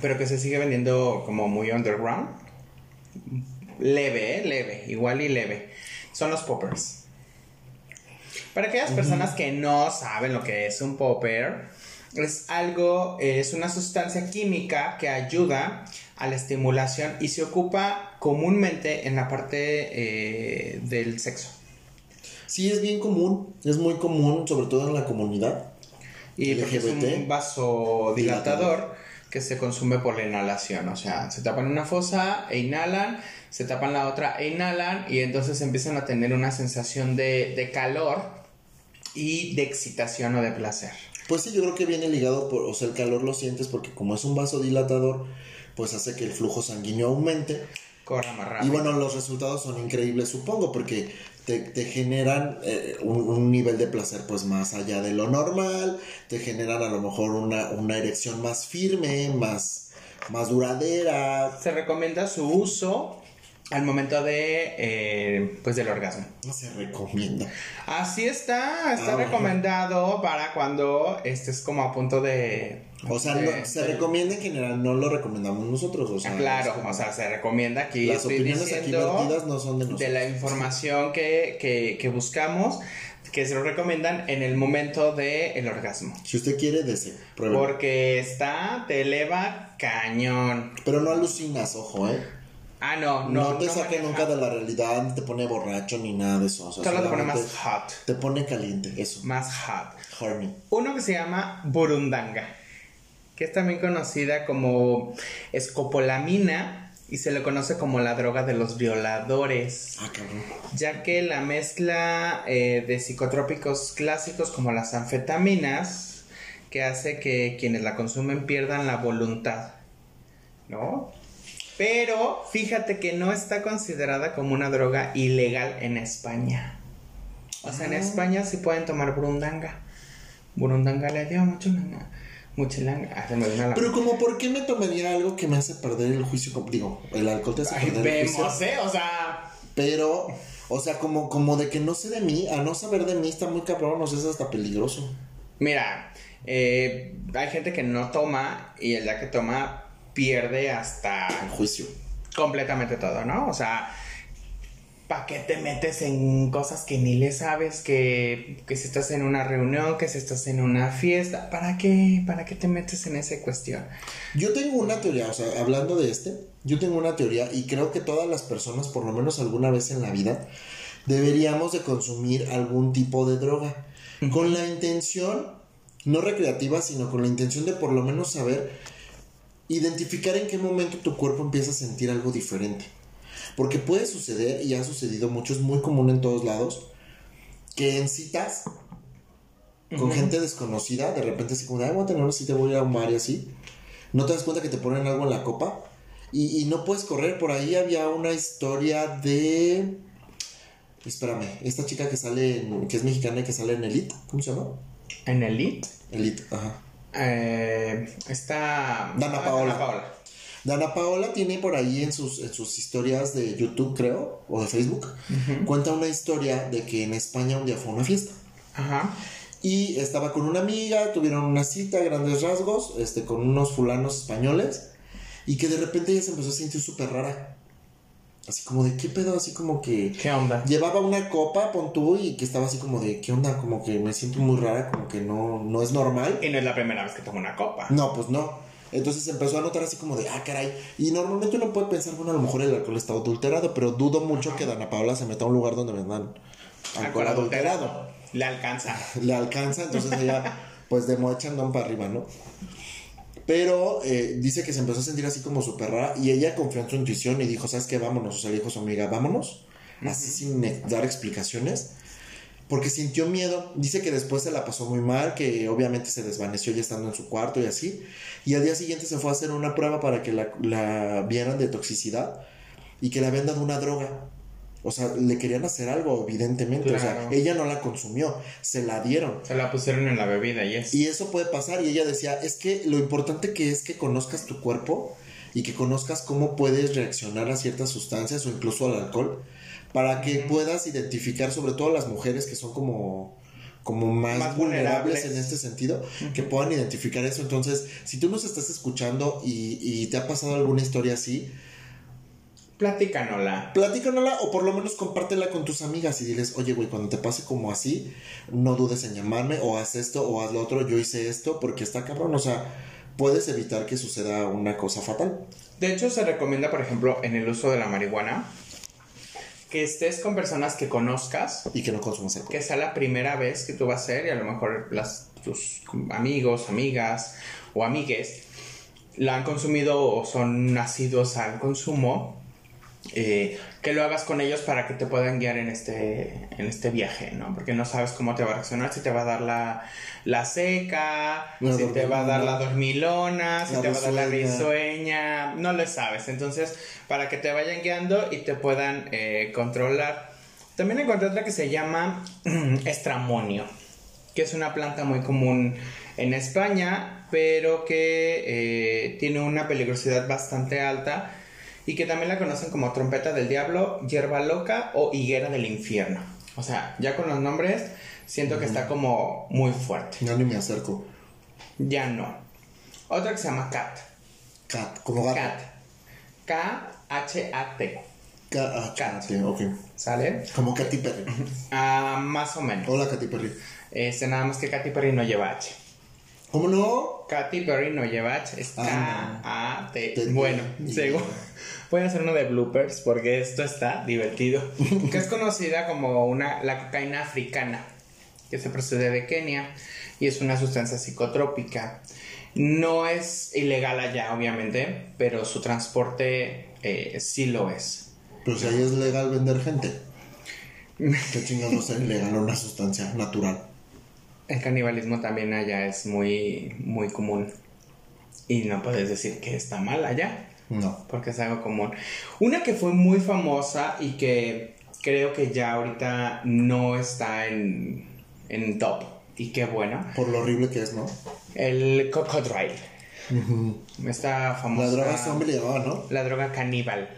pero que se sigue vendiendo como muy underground. Leve, eh, leve, igual y leve. Son los poppers. Para aquellas personas que no saben lo que es un popper, es algo, es una sustancia química que ayuda a la estimulación y se ocupa comúnmente en la parte eh, del sexo. Sí, es bien común, es muy común, sobre todo en la comunidad. Y porque es LGBT. un vasodilatador que se consume por la inhalación. O sea, se tapan una fosa e inhalan, se tapan la otra e inhalan, y entonces empiezan a tener una sensación de, de calor y de excitación o de placer. Pues sí, yo creo que viene ligado, por, o sea, el calor lo sientes porque como es un vasodilatador, pues hace que el flujo sanguíneo aumente. Corra más rápido. Y bueno, los resultados son increíbles, supongo, porque te, te generan eh, un, un nivel de placer pues más allá de lo normal, te generan a lo mejor una, una erección más firme, más, más duradera. Se recomienda su uso al momento de, eh, pues del orgasmo. No se recomienda. Así está, está Ah, recomendado para cuando estés como a punto de... O sea, de- no- se recomienda en general, no lo recomendamos nosotros. O sea, Ah, claro, como- o sea, se recomienda aquí. las estoy opiniones aquí vertidas no son de nosotros. de la información que, que, que buscamos, que se lo recomiendan en el momento del orgasmo. Si usted quiere, dese, pruebe. Porque está, te eleva cañón. Pero no alucinas, ojo, ¿eh? Ah, no, No, no. te no nunca de la realidad, ni te pone borracho ni nada de eso. O sea, Solo te pone más hot. Te pone caliente, eso. Más hot. Horny. Uno que se llama burundanga, que es también conocida como escopolamina y se le conoce como la droga de los violadores, Ah, cabrón. ya que la mezcla eh, de psicotrópicos clásicos como las anfetaminas, que hace que quienes la consumen pierdan la voluntad, ¿no? Pero fíjate que no está considerada como una droga ilegal en España. O sea, en Ah. España sí pueden tomar burundanga. Burundanga le dio mucho langa. Mucha langa. Ah, se me vino la- Pero como, ¿por qué me tomaría algo que me hace perder el juicio? Como- Digo, el alcohol te hace Ay, perder el vemos, juicio. ¿eh? O sea, Pero, o sea, como, como de que no sé de mí, a no saber de mí está muy cabrón, o sea, es hasta peligroso. mira, eh, hay gente que no toma y el día que toma pierde hasta El juicio. completamente todo, ¿no? O sea, ¿para qué te metes en cosas que ni le sabes? Que, que si estás en una reunión, que si estás en una fiesta, ¿para qué? ¿Para qué te metes en esa cuestión? Yo tengo una teoría, o sea, hablando de este, yo tengo una teoría y creo que todas las personas, por lo menos alguna vez en la vida, deberíamos de consumir algún tipo de droga. Con la intención, no recreativa, sino con la intención de por lo menos saber identificar en qué momento tu cuerpo empieza a sentir algo diferente. Porque puede suceder, y ha sucedido mucho, es muy común en todos lados, que en citas con gente desconocida, de repente así como de, ay, voy a tener una cita, voy a un bar y así, no te das cuenta que te ponen algo en la copa y, y no puedes correr. Por ahí había una historia de... Espérame, esta chica que sale, en- que es mexicana y que sale en Elite, ¿cómo se llama? En Elite Elite, ajá. eh, está... Dana Paola. Dana Paola. Dana Paola tiene por ahí en sus, en sus historias de YouTube, creo, o de Facebook, cuenta una historia de que en España un día fue una fiesta. Ajá. Y estaba con una amiga, tuvieron una cita, grandes rasgos, este, con unos fulanos españoles, y que de repente ella se empezó a sentir súper rara. Así como de, ¿qué pedo? Así como que ¿Qué onda? llevaba una copa, pon tú, y que estaba así como de, ¿qué onda? Como que me siento muy rara, como que no, no es normal. Y no es la primera vez que tomo una copa. No, pues no. Entonces empezó a notar así como de, ah, caray. Y normalmente uno puede pensar, bueno, a lo mejor el alcohol está adulterado, pero dudo mucho que Dana Paola se meta a un lugar donde vendan alcohol adulterado. Le alcanza. le alcanza, entonces ella pues de moda para arriba, ¿no? Pero eh, dice que se empezó a sentir así como súper rara y ella confió en su intuición y dijo, ¿sabes qué? Vámonos, o sea, le dijo a su amiga, vámonos, así sin dar explicaciones, porque sintió miedo, dice que después se la pasó muy mal, que obviamente se desvaneció ya estando en su cuarto y así, y al día siguiente se fue a hacer una prueba para que la, la vieran de toxicidad y que le habían dado una droga. O sea, le querían hacer algo, evidentemente. O sea, Claro. ella no la consumió, se la dieron. Se la pusieron en la bebida y es. Y eso puede pasar. Y ella decía, es que lo importante que es que conozcas tu cuerpo y que conozcas cómo puedes reaccionar a ciertas sustancias o incluso al alcohol para que puedas identificar, sobre todo las mujeres que son como como más, Más vulnerables, vulnerables. en este sentido, que puedan identificar eso. Entonces, si tú nos estás escuchando y, y te ha pasado alguna historia así, Platícanosla. platícanosla o por lo menos compártela con tus amigas y diles, oye, güey, cuando te pase como así, no dudes en llamarme o haz esto o haz lo otro, yo hice esto porque está cabrón, o sea, puedes evitar que suceda una cosa fatal. De hecho, se recomienda, por ejemplo, en el uso de la marihuana, que estés con personas que conozcas, Y que no consumas alcohol. que sea la primera vez que tú vas a hacer y a lo mejor las, tus amigos, amigas o amigues la han consumido o son nacidos al consumo, eh, que lo hagas con ellos para que te puedan guiar en este, en este viaje, ¿no? Porque no sabes cómo te va a reaccionar, si te va a dar la, la seca, La si te va a dar la dormilona, si La te va a dar la risueña. risueña, no lo sabes. Entonces, para que te vayan guiando y te puedan eh, controlar. También encontré otra que se llama estramonio, que es una planta muy común en España, pero que eh, tiene una peligrosidad bastante alta, y que también la conocen como trompeta del diablo, hierba loca o higuera del infierno. O sea, ya con los nombres siento que está como muy fuerte. Ya ni me acerco. Ya no. Otra que se llama Cat. Cat, como gato. Cat. K-H-A-T. Sí, ok. ¿Sale? Como Katy Perry. Ah, más o menos. Hola, Katy Perry. Este, nada más que Katy Perry no lleva H. ¿Cómo no? Katy Perry no lleva H, es Ah. Te- Bueno, según. Voy a hacer uno de bloopers porque esto está divertido. que es conocida como una, la cocaína africana, que se procede de Kenia y es una sustancia psicotrópica. No es ilegal allá, obviamente, pero su transporte eh, sí lo es. Pero si ahí es legal vender gente. ¿Qué chingados va a ser ilegal una sustancia natural? El canibalismo también allá es muy, muy común. Y no puedes decir que está mal allá. No. porque es algo común. Una que fue muy famosa y que creo que ya ahorita no está en, en top. Y qué bueno. Por lo horrible que es, ¿no? El cocodrilo. Ujú. Esta famosa. La droga zombie le ¿no? La droga caníbal.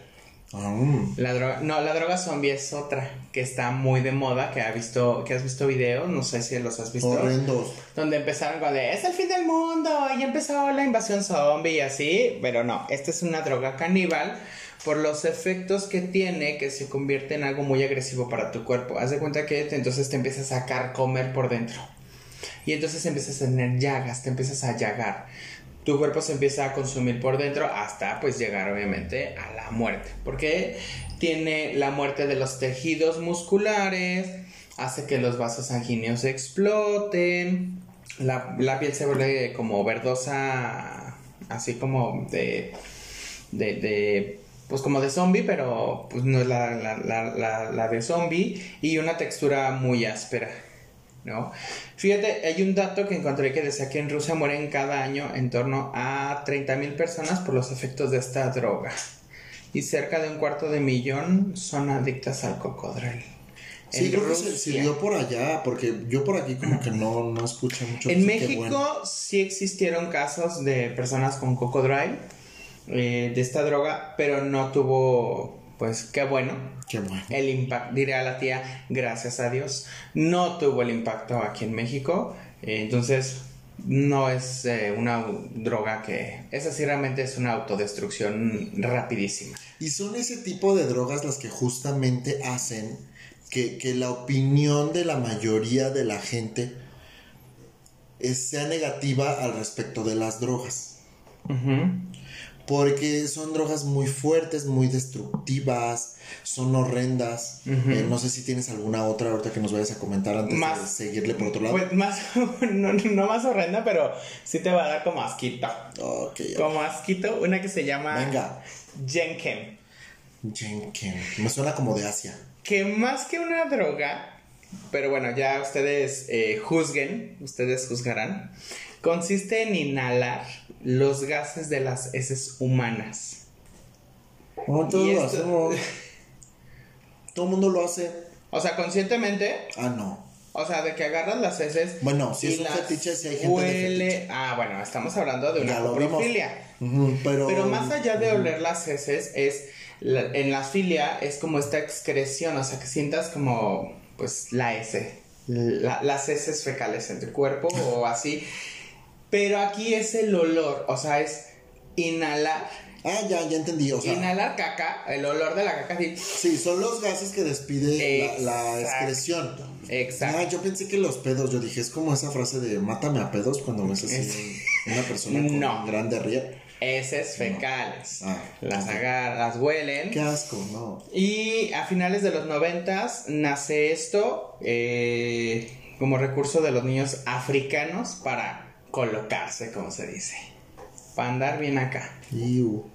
La droga, no, la droga zombie es otra que está muy de moda, que ha visto, que has visto videos, no sé si los has visto. Horrendos. Donde empezaron con de, es el fin del mundo y empezó la invasión zombie y así, pero no, esta es una droga caníbal por los efectos que tiene que se convierte en algo muy agresivo para tu cuerpo. Haz de cuenta que te- entonces te empiezas a carcomer por dentro y entonces empiezas a tener llagas, te empiezas a llagar. Tu cuerpo se empieza a consumir por dentro hasta pues llegar obviamente a la muerte. Porque tiene la muerte de los tejidos musculares, hace que los vasos sanguíneos exploten, la, la piel se vuelve como verdosa, así como de, de, de, pues como de zombie, pero pues no es la, la, la, la, la de zombie y una textura muy áspera. ¿No? Fíjate, hay un dato que encontré que decía que en Rusia mueren cada año en torno a 30.000 personas por los efectos de esta droga. Y cerca de un cuarto de millón son adictas al cocodrilo. Sí, creo que se, se dio por allá, porque yo por aquí como que no, no escuché mucho. En México bueno. sí existieron casos de personas con cocodrilo, eh, de esta droga, pero no tuvo, pues qué bueno, Qué bueno. el impacto, diré a la tía, gracias a Dios, no tuvo el impacto aquí en México, eh, entonces no es eh, una droga que, esa sí realmente es una autodestrucción rapidísima. Y son ese tipo de drogas las que justamente hacen que, que la opinión de la mayoría de la gente es- sea negativa al respecto de las drogas. Ujú. Porque son drogas muy fuertes, muy destructivas, son horrendas. Eh, no sé si tienes alguna otra ahorita que nos vayas a comentar antes de seguirle por otro lado. Pues más, no, no más horrenda, pero sí te va a dar como asquito. Como asquito, una que se llama venga. Jenkem. Jenkin. Me suena como de Asia. Que más que una droga, pero bueno, ya ustedes eh, juzguen, ustedes juzgarán, consiste en inhalar los gases de las heces humanas. No, todos Y lo esto- hacemos. Todo el mundo lo hace. O sea, conscientemente, Ah, no. o sea, de que agarras las heces. Bueno, si y es un fetiche, si hay gente de huele. fetiche. Ah, bueno, estamos hablando de una coprofilia. Ujú, pero, Pero más allá de oler las heces, es la- en la filia es como esta excreción, o sea, que sientas como, pues, la S, la- las heces fecales en tu cuerpo o así. Pero aquí es el olor, o sea, es inhalar, Ah, ya, ya entendí. O sea, inhalar caca, el olor de la caca, así. sí, son los gases que despide la, excreción. Exacto. Ah, yo pensé que los pedos, yo dije, es como esa frase de mátame a pedos cuando ves así una persona con No. gran diarrea. Heces fecales. Ah, las ok. agarras, las huelen. Qué asco, no. Y a finales de los noventas nace esto eh, como recurso de los niños africanos para colocarse, como se dice. Para andar bien acá. Iu.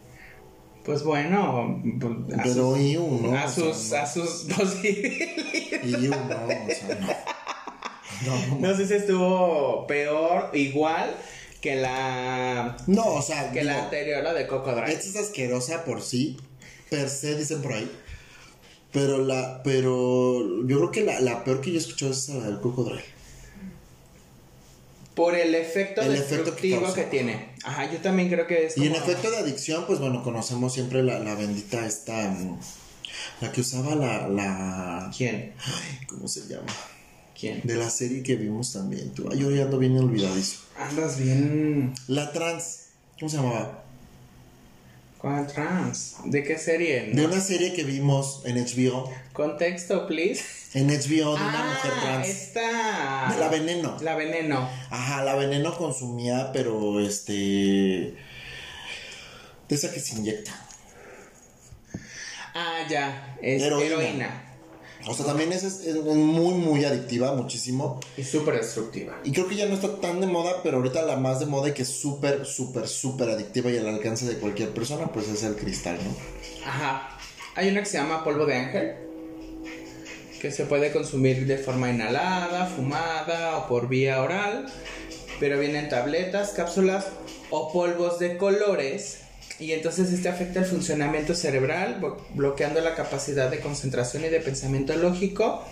Pues bueno, pues, a Pero sus, iu, ¿no? a sea, sus, no. a sus posibilidades. Iu, no, o sea, no. No, No sé si estuvo peor, igual que la no, o sea, que la anterior, la de Cocodrilo. esta es asquerosa por sí, per se, dicen por ahí. Pero la, pero yo creo que la, la peor que yo he escuchado es la del cocodrilo. Por el efecto El efecto que destructivo que, tiene. Ajá, yo también creo que es Y en efecto de adicción, pues bueno, conocemos siempre la, la bendita esta, mm, la que usaba la, la, ¿Quién? ay, ¿cómo se llama? ¿Quién? De la serie que vimos también, tú, ay, yo ya ando bien olvidadizo. Andas bien... La trans, ¿cómo se llamaba? ¿Cuál trans? ¿De qué serie? De una serie que vimos en HBO, Contexto, please. en HBO de una ah, mujer trans. esta... De la veneno. La veneno. Ajá, la veneno consumía, pero este. De esa que se inyecta. Ah, ya. Es Heroína. heroína. O sea, también es, es- es muy, muy adictiva, muchísimo. Y súper destructiva. Y creo que ya no está tan de moda, pero ahorita la más de moda y que es súper, súper, súper adictiva y al alcance de cualquier persona, pues es el cristal, ¿no? Ajá. Hay una que se llama polvo de ángel. Que se puede consumir de forma inhalada, fumada o por vía oral. Pero vienen tabletas, cápsulas o polvos de colores. Y entonces este afecta el funcionamiento cerebral, blo- bloqueando la capacidad de concentración y de pensamiento lógico.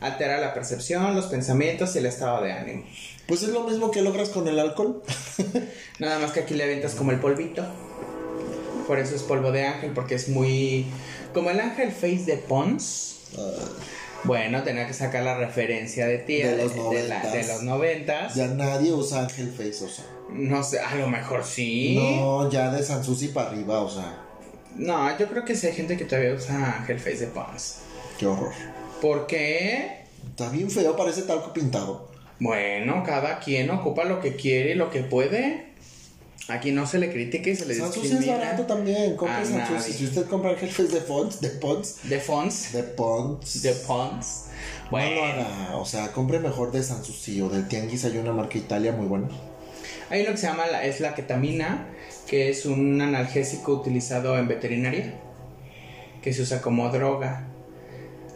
Altera la percepción, los pensamientos y el estado de ánimo. Pues es lo mismo que logras con el alcohol. Nada más que aquí le avientas como el polvito. Por eso es polvo de ángel, porque es muy. Como el ángel face de Pons. Bueno, tenía que sacar la referencia de tía De los noventas. de los noventas. ya nadie usa Ángel Face, o sea. No sé, a lo mejor sí. No, ya de Sansusi para arriba, o sea. No, yo creo que sí hay gente que todavía usa ángel face de Pons. Qué horror. ¿Por qué? Está bien feo, parece talco pintado. Bueno, cada quien ocupa lo que quiere y lo que puede. Aquí no se le critica y se le Sansusi es discrimina. barato también. Compre A Sansusi. Si usted compra Ángel Face de Pons, de Pons, De de Pons. De Pons. No Bueno. lo haga, o sea, compre mejor de Sansusi o del Tianguis, hay una marca Italia muy buena. Hay uno que se llama la, es la ketamina, que es un analgésico utilizado en veterinaria, que se usa como droga,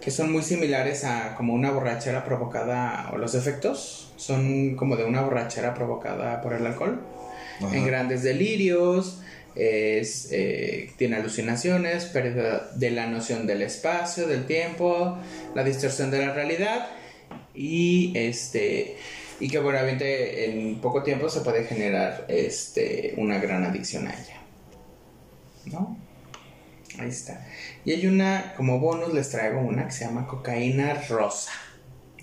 que son muy similares a como una borrachera provocada, o los efectos son como de una borrachera provocada por el alcohol, Ajá. en grandes delirios, es, eh, tiene alucinaciones, pérdida de la noción del espacio, del tiempo, la distorsión de la realidad y este y que bueno, obviamente en poco tiempo se puede generar este una gran adicción a ella. ¿No? Ahí está. Y hay una, como bonus les traigo una que se llama cocaína rosa.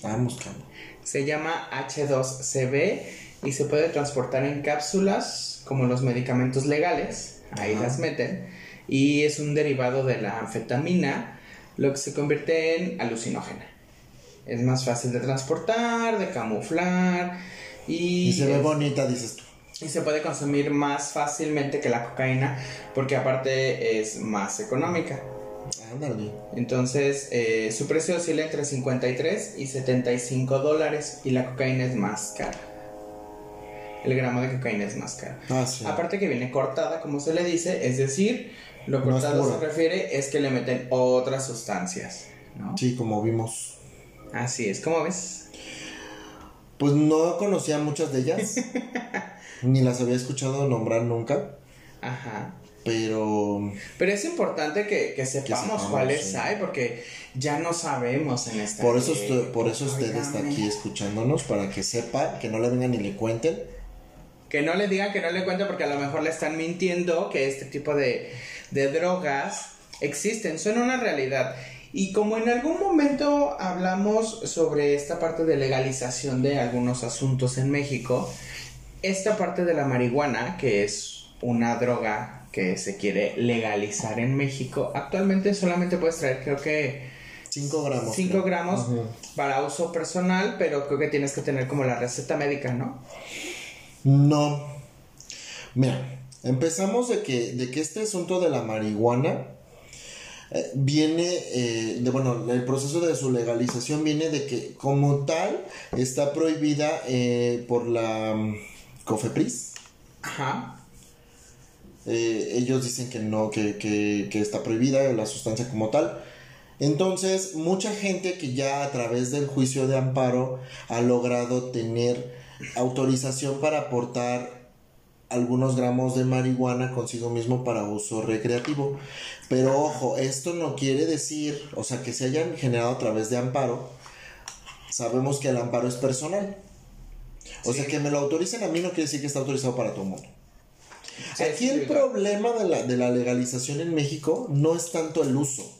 Vamos, Camo. Se llama H2CB y se puede transportar en cápsulas como los medicamentos legales. Ahí Ajá. las meten. Y es un derivado de la anfetamina, lo que se convierte en alucinógena. Es más fácil de transportar, de camuflar y, Y se ve es- bonita, dices tú. y se puede consumir más fácilmente que la cocaína porque aparte es más económica. Ándale. Entonces, eh, su precio oscila entre 53 y 75 dólares y la cocaína es más cara. El gramo de cocaína es más caro. Ah, sí. Aparte que viene cortada, como se le dice, es decir, lo cortado se refiere es que le meten otras sustancias, ¿no? Sí, como vimos. Así es, ¿cómo ves? Pues no conocía muchas de ellas. ni las había escuchado nombrar nunca. Ajá. Pero Pero es importante que, que sepamos sepamos, cuáles sí. hay porque ya no sabemos en esta por eso, usted, por eso usted está aquí escuchándonos, para que sepa, que no le vengan ni le cuenten. Que no le digan que no le cuenten porque a lo mejor le están mintiendo que este tipo de, de drogas existen, son una realidad. Y como en algún momento hablamos sobre esta parte de legalización de algunos asuntos en México, esta parte de la marihuana, que es una droga que se quiere legalizar en México, actualmente solamente puedes traer creo que 5 gramos. 5 creo. gramos para uso personal, pero creo que tienes que tener como la receta médica, ¿no? No. Mira, empezamos de que, de que este asunto de la marihuana eh, viene eh, de, bueno, el proceso de su legalización viene de que como tal está prohibida eh, por la mm, COFEPRIS. Ajá. Eh, ellos dicen que no, que, que, que está prohibida la sustancia como tal. Entonces, mucha gente que ya a través del juicio de amparo ha logrado tener autorización para aportar algunos gramos de marihuana consigo mismo para uso recreativo. Pero ojo, esto no quiere decir, o sea, que se hayan generado a través de amparo. Sabemos que el amparo es personal. O sea, que me lo autoricen a mí no quiere decir que está autorizado para todo el mundo. Sí, Aquí sí, el problema de la, de la legalización en México no es tanto el uso.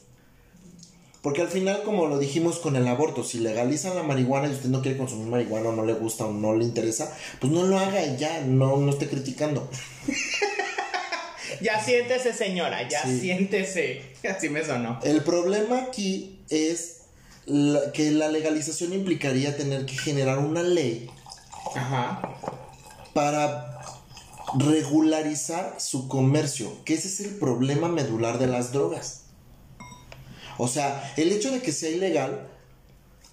Porque al final, como lo dijimos con el aborto, si legalizan la marihuana y usted no quiere consumir marihuana o no le gusta o no le interesa, pues no lo haga y ya, no, no esté criticando. Ya siéntese, señora, ya Sí. siéntese. Así me sonó. El problema aquí es la- que la legalización implicaría tener que generar una ley Ajá. para regularizar su comercio, que ese es el problema medular de las drogas. O sea, el hecho de que sea ilegal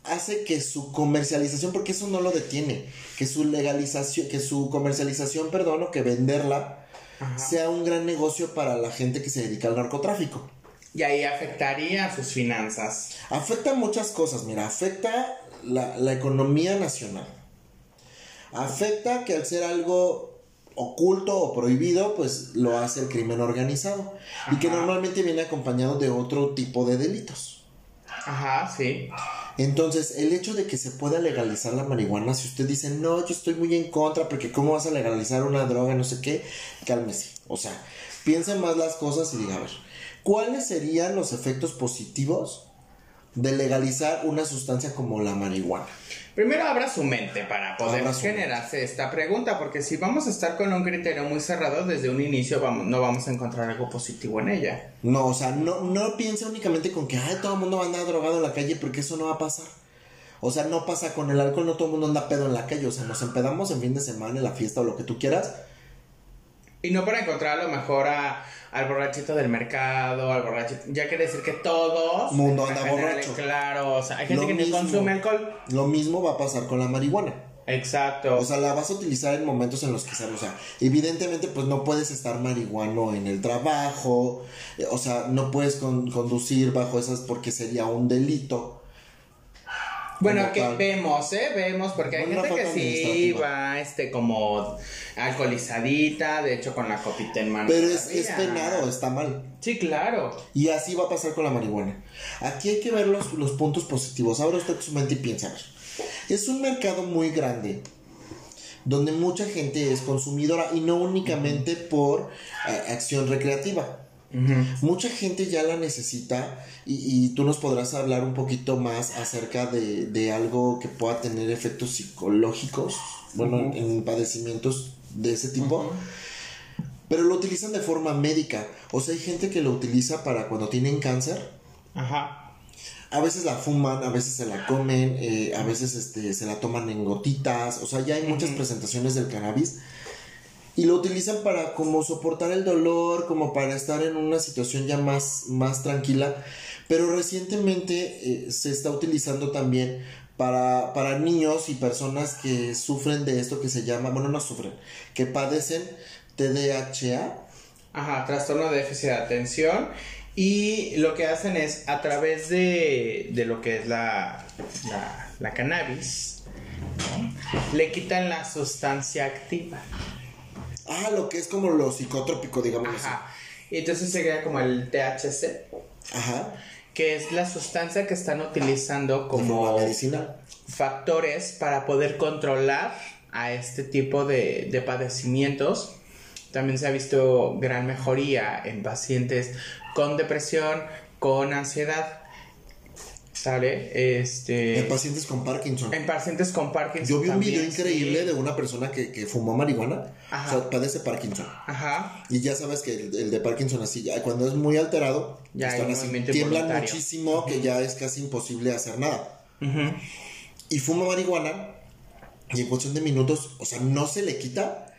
hace que su comercialización, porque eso no lo detiene, que su legalización, que su comercialización, perdón, o que venderla Ajá. sea un gran negocio para la gente que se dedica al narcotráfico. Y ahí afectaría sus finanzas. Afecta muchas cosas, mira, afecta la, la economía nacional. Afecta que al ser algo oculto o prohibido, pues lo hace el crimen organizado. Y que normalmente viene acompañado de otro tipo de delitos. Ajá, sí. Entonces, el hecho de que se pueda legalizar la marihuana, si usted dice, no, yo estoy muy en contra, porque ¿cómo vas a legalizar una droga? No sé qué, cálmese. O sea, piense más las cosas y diga, a ver, ¿cuáles serían los efectos positivos de legalizar una sustancia como la marihuana? Primero abra su mente para poder generarse esta pregunta, porque si vamos a estar con un criterio muy cerrado, desde un inicio vamos, no vamos a encontrar algo positivo en ella. No, o sea, no, no piense únicamente con que, ay, todo el mundo va a andar drogado en la calle, porque eso no va a pasar. O sea, no pasa con el alcohol, no todo el mundo anda pedo en la calle. O sea, nos empedamos en fin de semana, en la fiesta o lo que tú quieras. Y no para encontrar a lo mejor a- al borrachito del mercado, al borrachito. Ya quiere decir que todos. Mundo anda borracho. Claro, o sea, hay gente Lo que mismo. no consume alcohol. Lo mismo va a pasar con la marihuana. Exacto. O sea, la vas a utilizar en momentos en los que sabes, o sea, evidentemente pues no puedes estar marihuano en el trabajo, eh, o sea, no puedes con- conducir bajo esas porque sería un delito. Bueno, que tal. vemos, ¿eh? Vemos, porque hay Una gente que sí va, este, como alcoholizadita, de hecho con la copita en mano. Pero es, penado, está mal. Sí, claro. Y así va a pasar con la marihuana. Aquí hay que ver los, los puntos positivos. Abra usted su mente y piensa, a ver. Es un mercado muy grande donde mucha gente es consumidora y no únicamente por eh, acción recreativa. Mucha gente ya la necesita y, y tú nos podrás hablar un poquito más acerca de, de algo que pueda tener efectos psicológicos, bueno, en padecimientos de ese tipo. Pero lo utilizan de forma médica. O sea, hay gente que lo utiliza para cuando tienen cáncer. Ajá. A veces la fuman, a veces se la comen, eh, a veces este, se la toman en gotitas. O sea, ya hay muchas presentaciones del cannabis. Y lo utilizan para como soportar el dolor, como para estar en una situación ya más, más tranquila. Pero recientemente eh, se está utilizando también para, para niños y personas que sufren de esto que se llama, bueno, no sufren, que padecen TDAH. Ajá, trastorno de déficit de atención. Y lo que hacen es, a través de, de lo que es la, la, cannabis, le quitan la sustancia activa. Ah, lo que es como lo psicotrópico, digamos así. Ajá. Y entonces se crea como el THC, Ajá. que es la sustancia que están utilizando Como medicinal. factores para poder controlar a este tipo de, de padecimientos. También se ha visto gran mejoría en pacientes con depresión, con ansiedad. ¿Sale? Este. En pacientes con Parkinson. en pacientes con Parkinson. Yo vi un también, video increíble sí. de una persona que, que fumó marihuana. Ajá. O sea, padece Parkinson. Ajá. Y ya sabes que el, el de Parkinson así, ya cuando es muy alterado, Ya están así, tiemblan muchísimo que ya es casi imposible hacer nada. Ujú. Y fuma marihuana y en cuestión de minutos, o sea, no se le quita,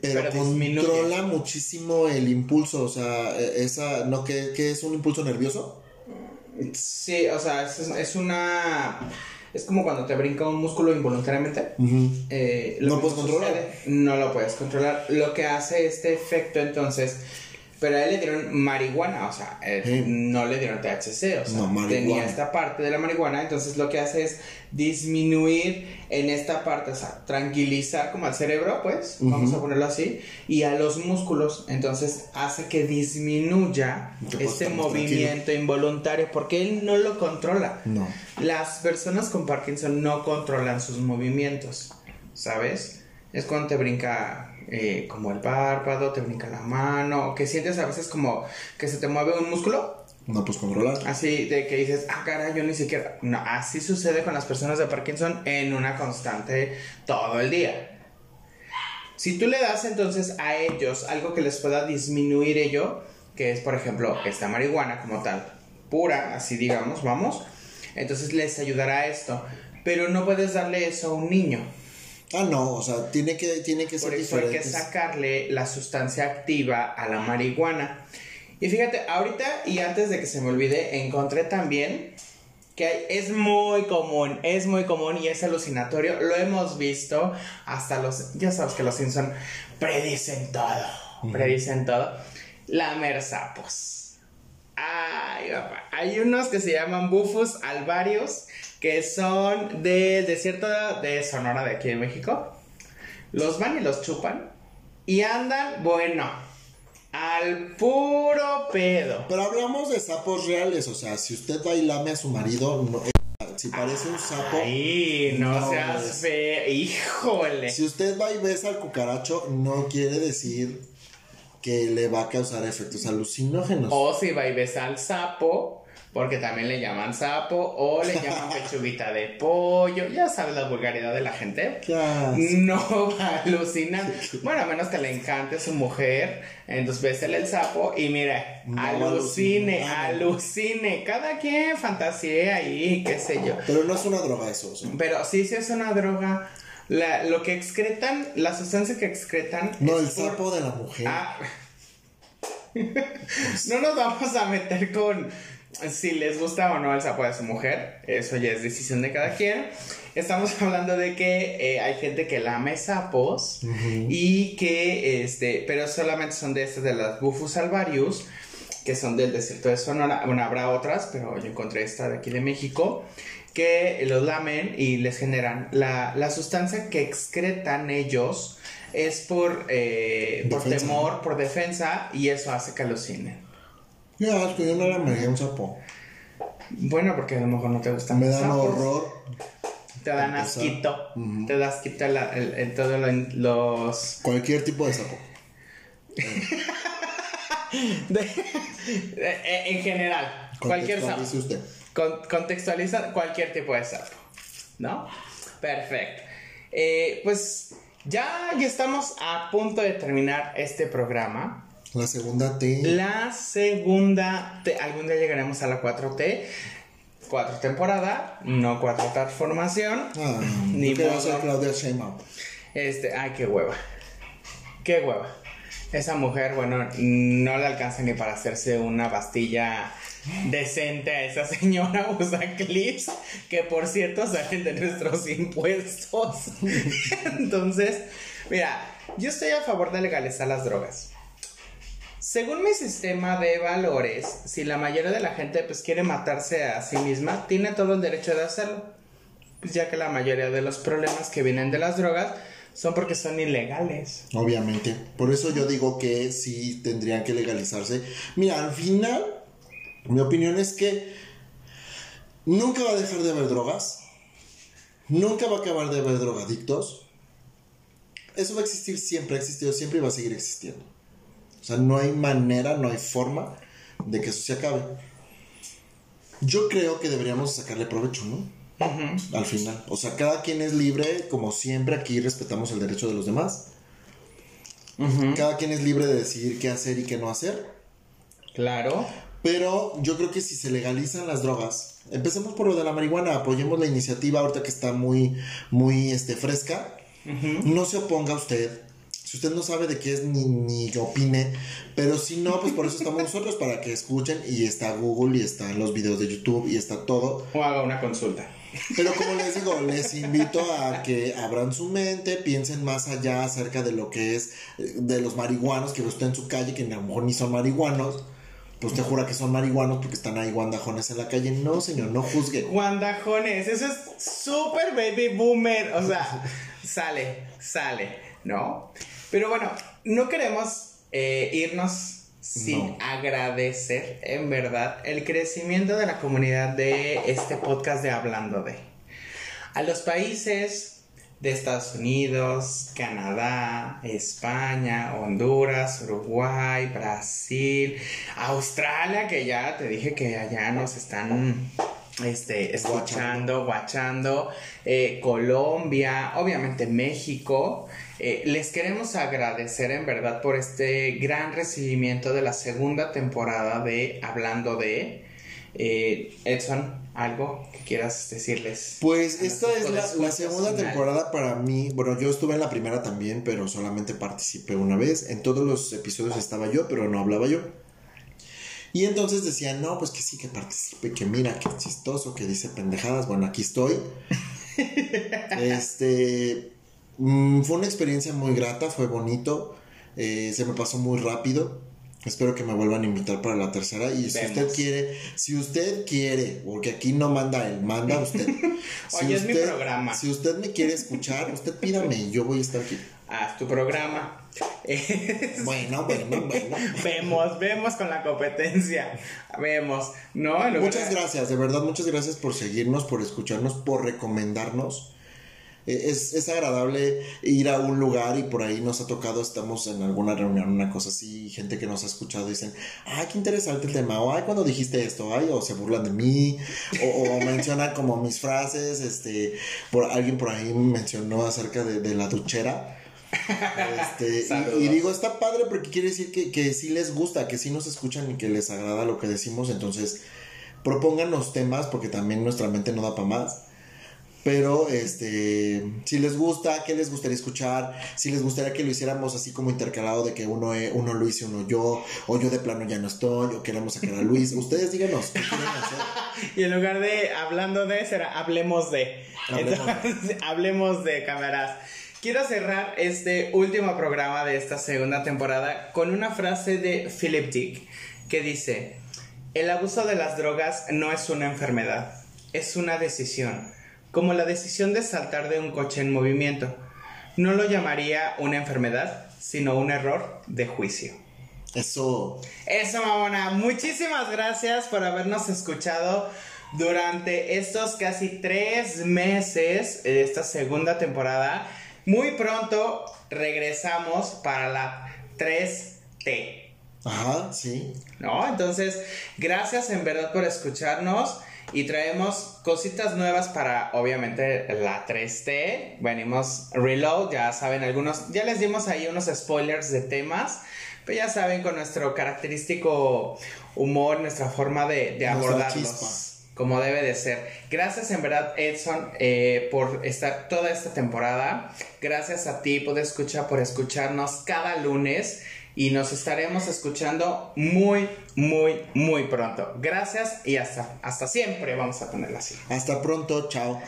pero, Pero disminuye. controla muchísimo el impulso, o sea, eh, esa, ¿no? ¿Qué, qué es un impulso nervioso? Sí, o sea, es, es una. Es como cuando te brinca un músculo involuntariamente. Eh, No que puedes controlar. sucede- No lo puedes controlar. Lo que hace este efecto entonces. Pero a él le dieron marihuana, o sea, eh, no le dieron THC, o sea, No, tenía esta parte de la marihuana, entonces lo que hace es disminuir en esta parte, o sea, tranquilizar como al cerebro, pues, vamos a ponerlo así, y a los músculos, entonces hace que disminuya este movimiento involuntario, porque él no lo controla. No. Las personas con Parkinson no controlan sus movimientos. ¿sabes? Es cuando te brinca eh, como el párpado, te brinca la mano, que sientes a veces como que se te mueve un músculo. No puedes controlar. Así de que dices, ah, cara, yo ni siquiera. No, así sucede con las personas de Parkinson en una constante todo el día. Si tú le das entonces a ellos algo que les pueda disminuir ello, que es por ejemplo esta marihuana como tal, pura, así digamos, vamos, entonces les ayudará esto. Pero no puedes darle eso a un niño. Ah, no, o sea, tiene que, tiene que ser Por eso hay que sacarle la sustancia activa a la marihuana. Y fíjate, ahorita y antes de que se me olvide, encontré también que hay- es muy común, es muy común y es alucinatorio. Lo hemos visto hasta los, ya sabes que los Simpson predicen todo, predicen todo. Lamer sapos. Ay, papá. Hay unos que se llaman bufos alvarios, que son de desierto de Sonora de aquí de México. Los van y los chupan y andan, bueno, al puro pedo. Pero hablamos de sapos reales, o sea, si usted va y lame a su marido, no- eh, si parece un sapo, Ay, no, No, seas es- fe, híjole. si usted va y besa al cucaracho, no quiere decir que le va a causar efectos alucinógenos. O si va y besa al sapo, porque también le llaman sapo, o le llaman pechuguita de pollo, ya sabes la vulgaridad de la gente. No va a alucinar. Bueno, a menos que le encante su mujer. Entonces bésele el sapo y mire, No alucine, alucine. Cada quien fantasee ahí, qué sé yo. Pero no es una droga eso. Pero sí, sí es una droga. La- lo que excretan, la sustancia que excretan. No, es el por- sapo de la mujer. Ah. no nos vamos a meter con si les gusta o no el sapo de su mujer. Eso ya es decisión de cada quien. Estamos hablando de que eh, hay gente que lame sapos y que, este, pero solamente son de estas de las Bufus alvarius, que son del desierto de Sonora. Bueno, habrá otras, pero yo encontré esta de aquí de México, que los lamen y les generan la, la sustancia que excretan ellos. Es por, eh, por temor, por defensa, y eso hace que alucinen. Qué asco, yo no la me un sapo. Bueno, porque a lo mejor no te gustan Me los dan sapos. horror. Te dan Empezar. asquito. Te da asquito la- el, el- todo lo- los... Cualquier tipo de sapo. de- de- en general. Cualquier sapo. Usted. Con- contextualiza cualquier tipo de sapo. ¿No? Perfecto. Eh, pues ya, ya estamos a punto de terminar este programa. La segunda T. La segunda, te- algún día llegaremos a la 4T. Cuatro temporada, no cuatro transformación. Ah, Ni modo. ser Claudia Sheinbaum. Este, ay, qué hueva. Qué hueva. Esa mujer, bueno, no le alcanza ni para hacerse una pastilla decente a esa señora. Usa clips que, por cierto, salen de nuestros impuestos. Entonces, mira, yo estoy a favor de legalizar las drogas. Según mi sistema de valores, si la mayoría de la gente pues quiere matarse a sí misma, tiene todo el derecho de hacerlo. Pues ya que la mayoría de los problemas que vienen de las drogas son porque son ilegales. Obviamente. Por eso yo digo que sí tendrían que legalizarse. Mira, al final, mi opinión es que nunca va a dejar de haber drogas. Nunca va a acabar de haber drogadictos. Eso va a existir siempre, ha existido siempre y va a seguir existiendo. O sea, no hay manera, no hay forma de que eso se acabe. Yo creo que deberíamos sacarle provecho, ¿no? Al final. O sea, cada quien es libre, como siempre aquí respetamos el derecho de los demás. Cada quien es libre de decidir qué hacer y qué no hacer. Claro. Pero yo creo que si se legalizan las drogas, empecemos por lo de la marihuana, apoyemos la iniciativa ahorita que está muy, muy este, fresca. No se oponga usted. Si usted no sabe de qué es, ni, ni opine. Pero si no, pues por eso estamos nosotros, para que escuchen. Y está Google, y están los videos de YouTube, y está todo. O haga una consulta. Pero como les digo, les invito a que abran su mente, piensen más allá acerca de lo que es de los marihuanos que usted en su calle, que a lo mejor ni son marihuanos. Pues usted jura que son marihuanos porque están ahí guandajones en la calle. No, señor, no juzgue. Guandajones, eso es super baby boomer. O sea, sale, sale, ¿no? Pero bueno, no queremos eh, irnos sin No. agradecer, en verdad, el crecimiento de la comunidad de este podcast de Hablando de. A los países de Estados Unidos, Canadá, España, Honduras, Uruguay, Brasil, Australia, que ya te dije que allá nos están este, escuchando, guachando, eh, Colombia, obviamente México. Eh, les queremos agradecer en verdad por este gran recibimiento de la segunda temporada de Hablando de eh, Edson. ¿Algo que quieras decirles? Pues esta es la, segunda temporada para mí. Bueno, yo estuve en la primera también, pero solamente participé una vez. En todos los episodios estaba yo, pero no hablaba yo. Y entonces decían, no, pues que sí, que participe, que mira, que chistoso, que dice pendejadas. Bueno, aquí estoy. este. Mm, fue una experiencia muy grata, fue bonito. Eh, se me pasó muy rápido. Espero que me vuelvan a invitar para la tercera. Y si usted quiere, si usted quiere, porque aquí no manda él, manda usted. Si Oye, es mi programa. Si usted me quiere escuchar, usted pídame y yo voy a estar aquí. Haz tu programa. Bueno, bueno, bueno. vemos, vemos con la competencia. Vemos, ¿no? Muchas gracias, de verdad, muchas gracias por seguirnos, por escucharnos, por recomendarnos. E, es, es, agradable ir a un lugar y por ahí nos ha tocado, estamos en alguna reunión, una cosa así, gente que nos ha escuchado dicen, ay, qué interesante el tema, o ay, cuando dijiste esto, ay, o se burlan de mí, o, mencionan como mis frases, este, por alguien por ahí mencionó acerca de, de la duchera. Este, y, digo, está padre porque quiere decir que, que sí les gusta, que sí nos escuchan y que les agrada lo que decimos. Entonces, propongan los temas porque también nuestra mente no da para más. Pero, este, si les gusta, ¿qué les gustaría escuchar? Si les gustaría que lo hiciéramos así como intercalado de que uno, eh, uno Luis y uno yo, o yo de plano ya no estoy, o queremos sacar a Luis, ustedes díganos qué quieren hacer. Y en lugar de hablando de, será hablemos de. Hablemos, hablemos de cámaras. Quiero cerrar este último programa de esta segunda temporada con una frase de Philip Dick que dice, el abuso de las drogas no es una enfermedad, es una decisión, como la decisión de saltar de un coche en movimiento. No lo llamaría una enfermedad, sino un error de juicio. Eso. Eso, mamona. Muchísimas gracias por habernos escuchado durante estos casi tres meses de esta segunda temporada. Muy pronto regresamos para la 3T. Ajá, sí. ¿No? Entonces, gracias en verdad por escucharnos y traemos cositas nuevas para obviamente la 3T. Venimos reload, ya saben algunos, ya les dimos ahí unos spoilers de temas, pero ya saben con nuestro característico humor, nuestra forma de, de abordarlos como debe de ser. Gracias en verdad Edson eh, por estar toda esta temporada. Gracias a ti por escuchar, por escucharnos cada lunes y nos estaremos escuchando muy, muy, muy pronto. Gracias y hasta, hasta siempre. Vamos a ponerla así. Hasta pronto, chao.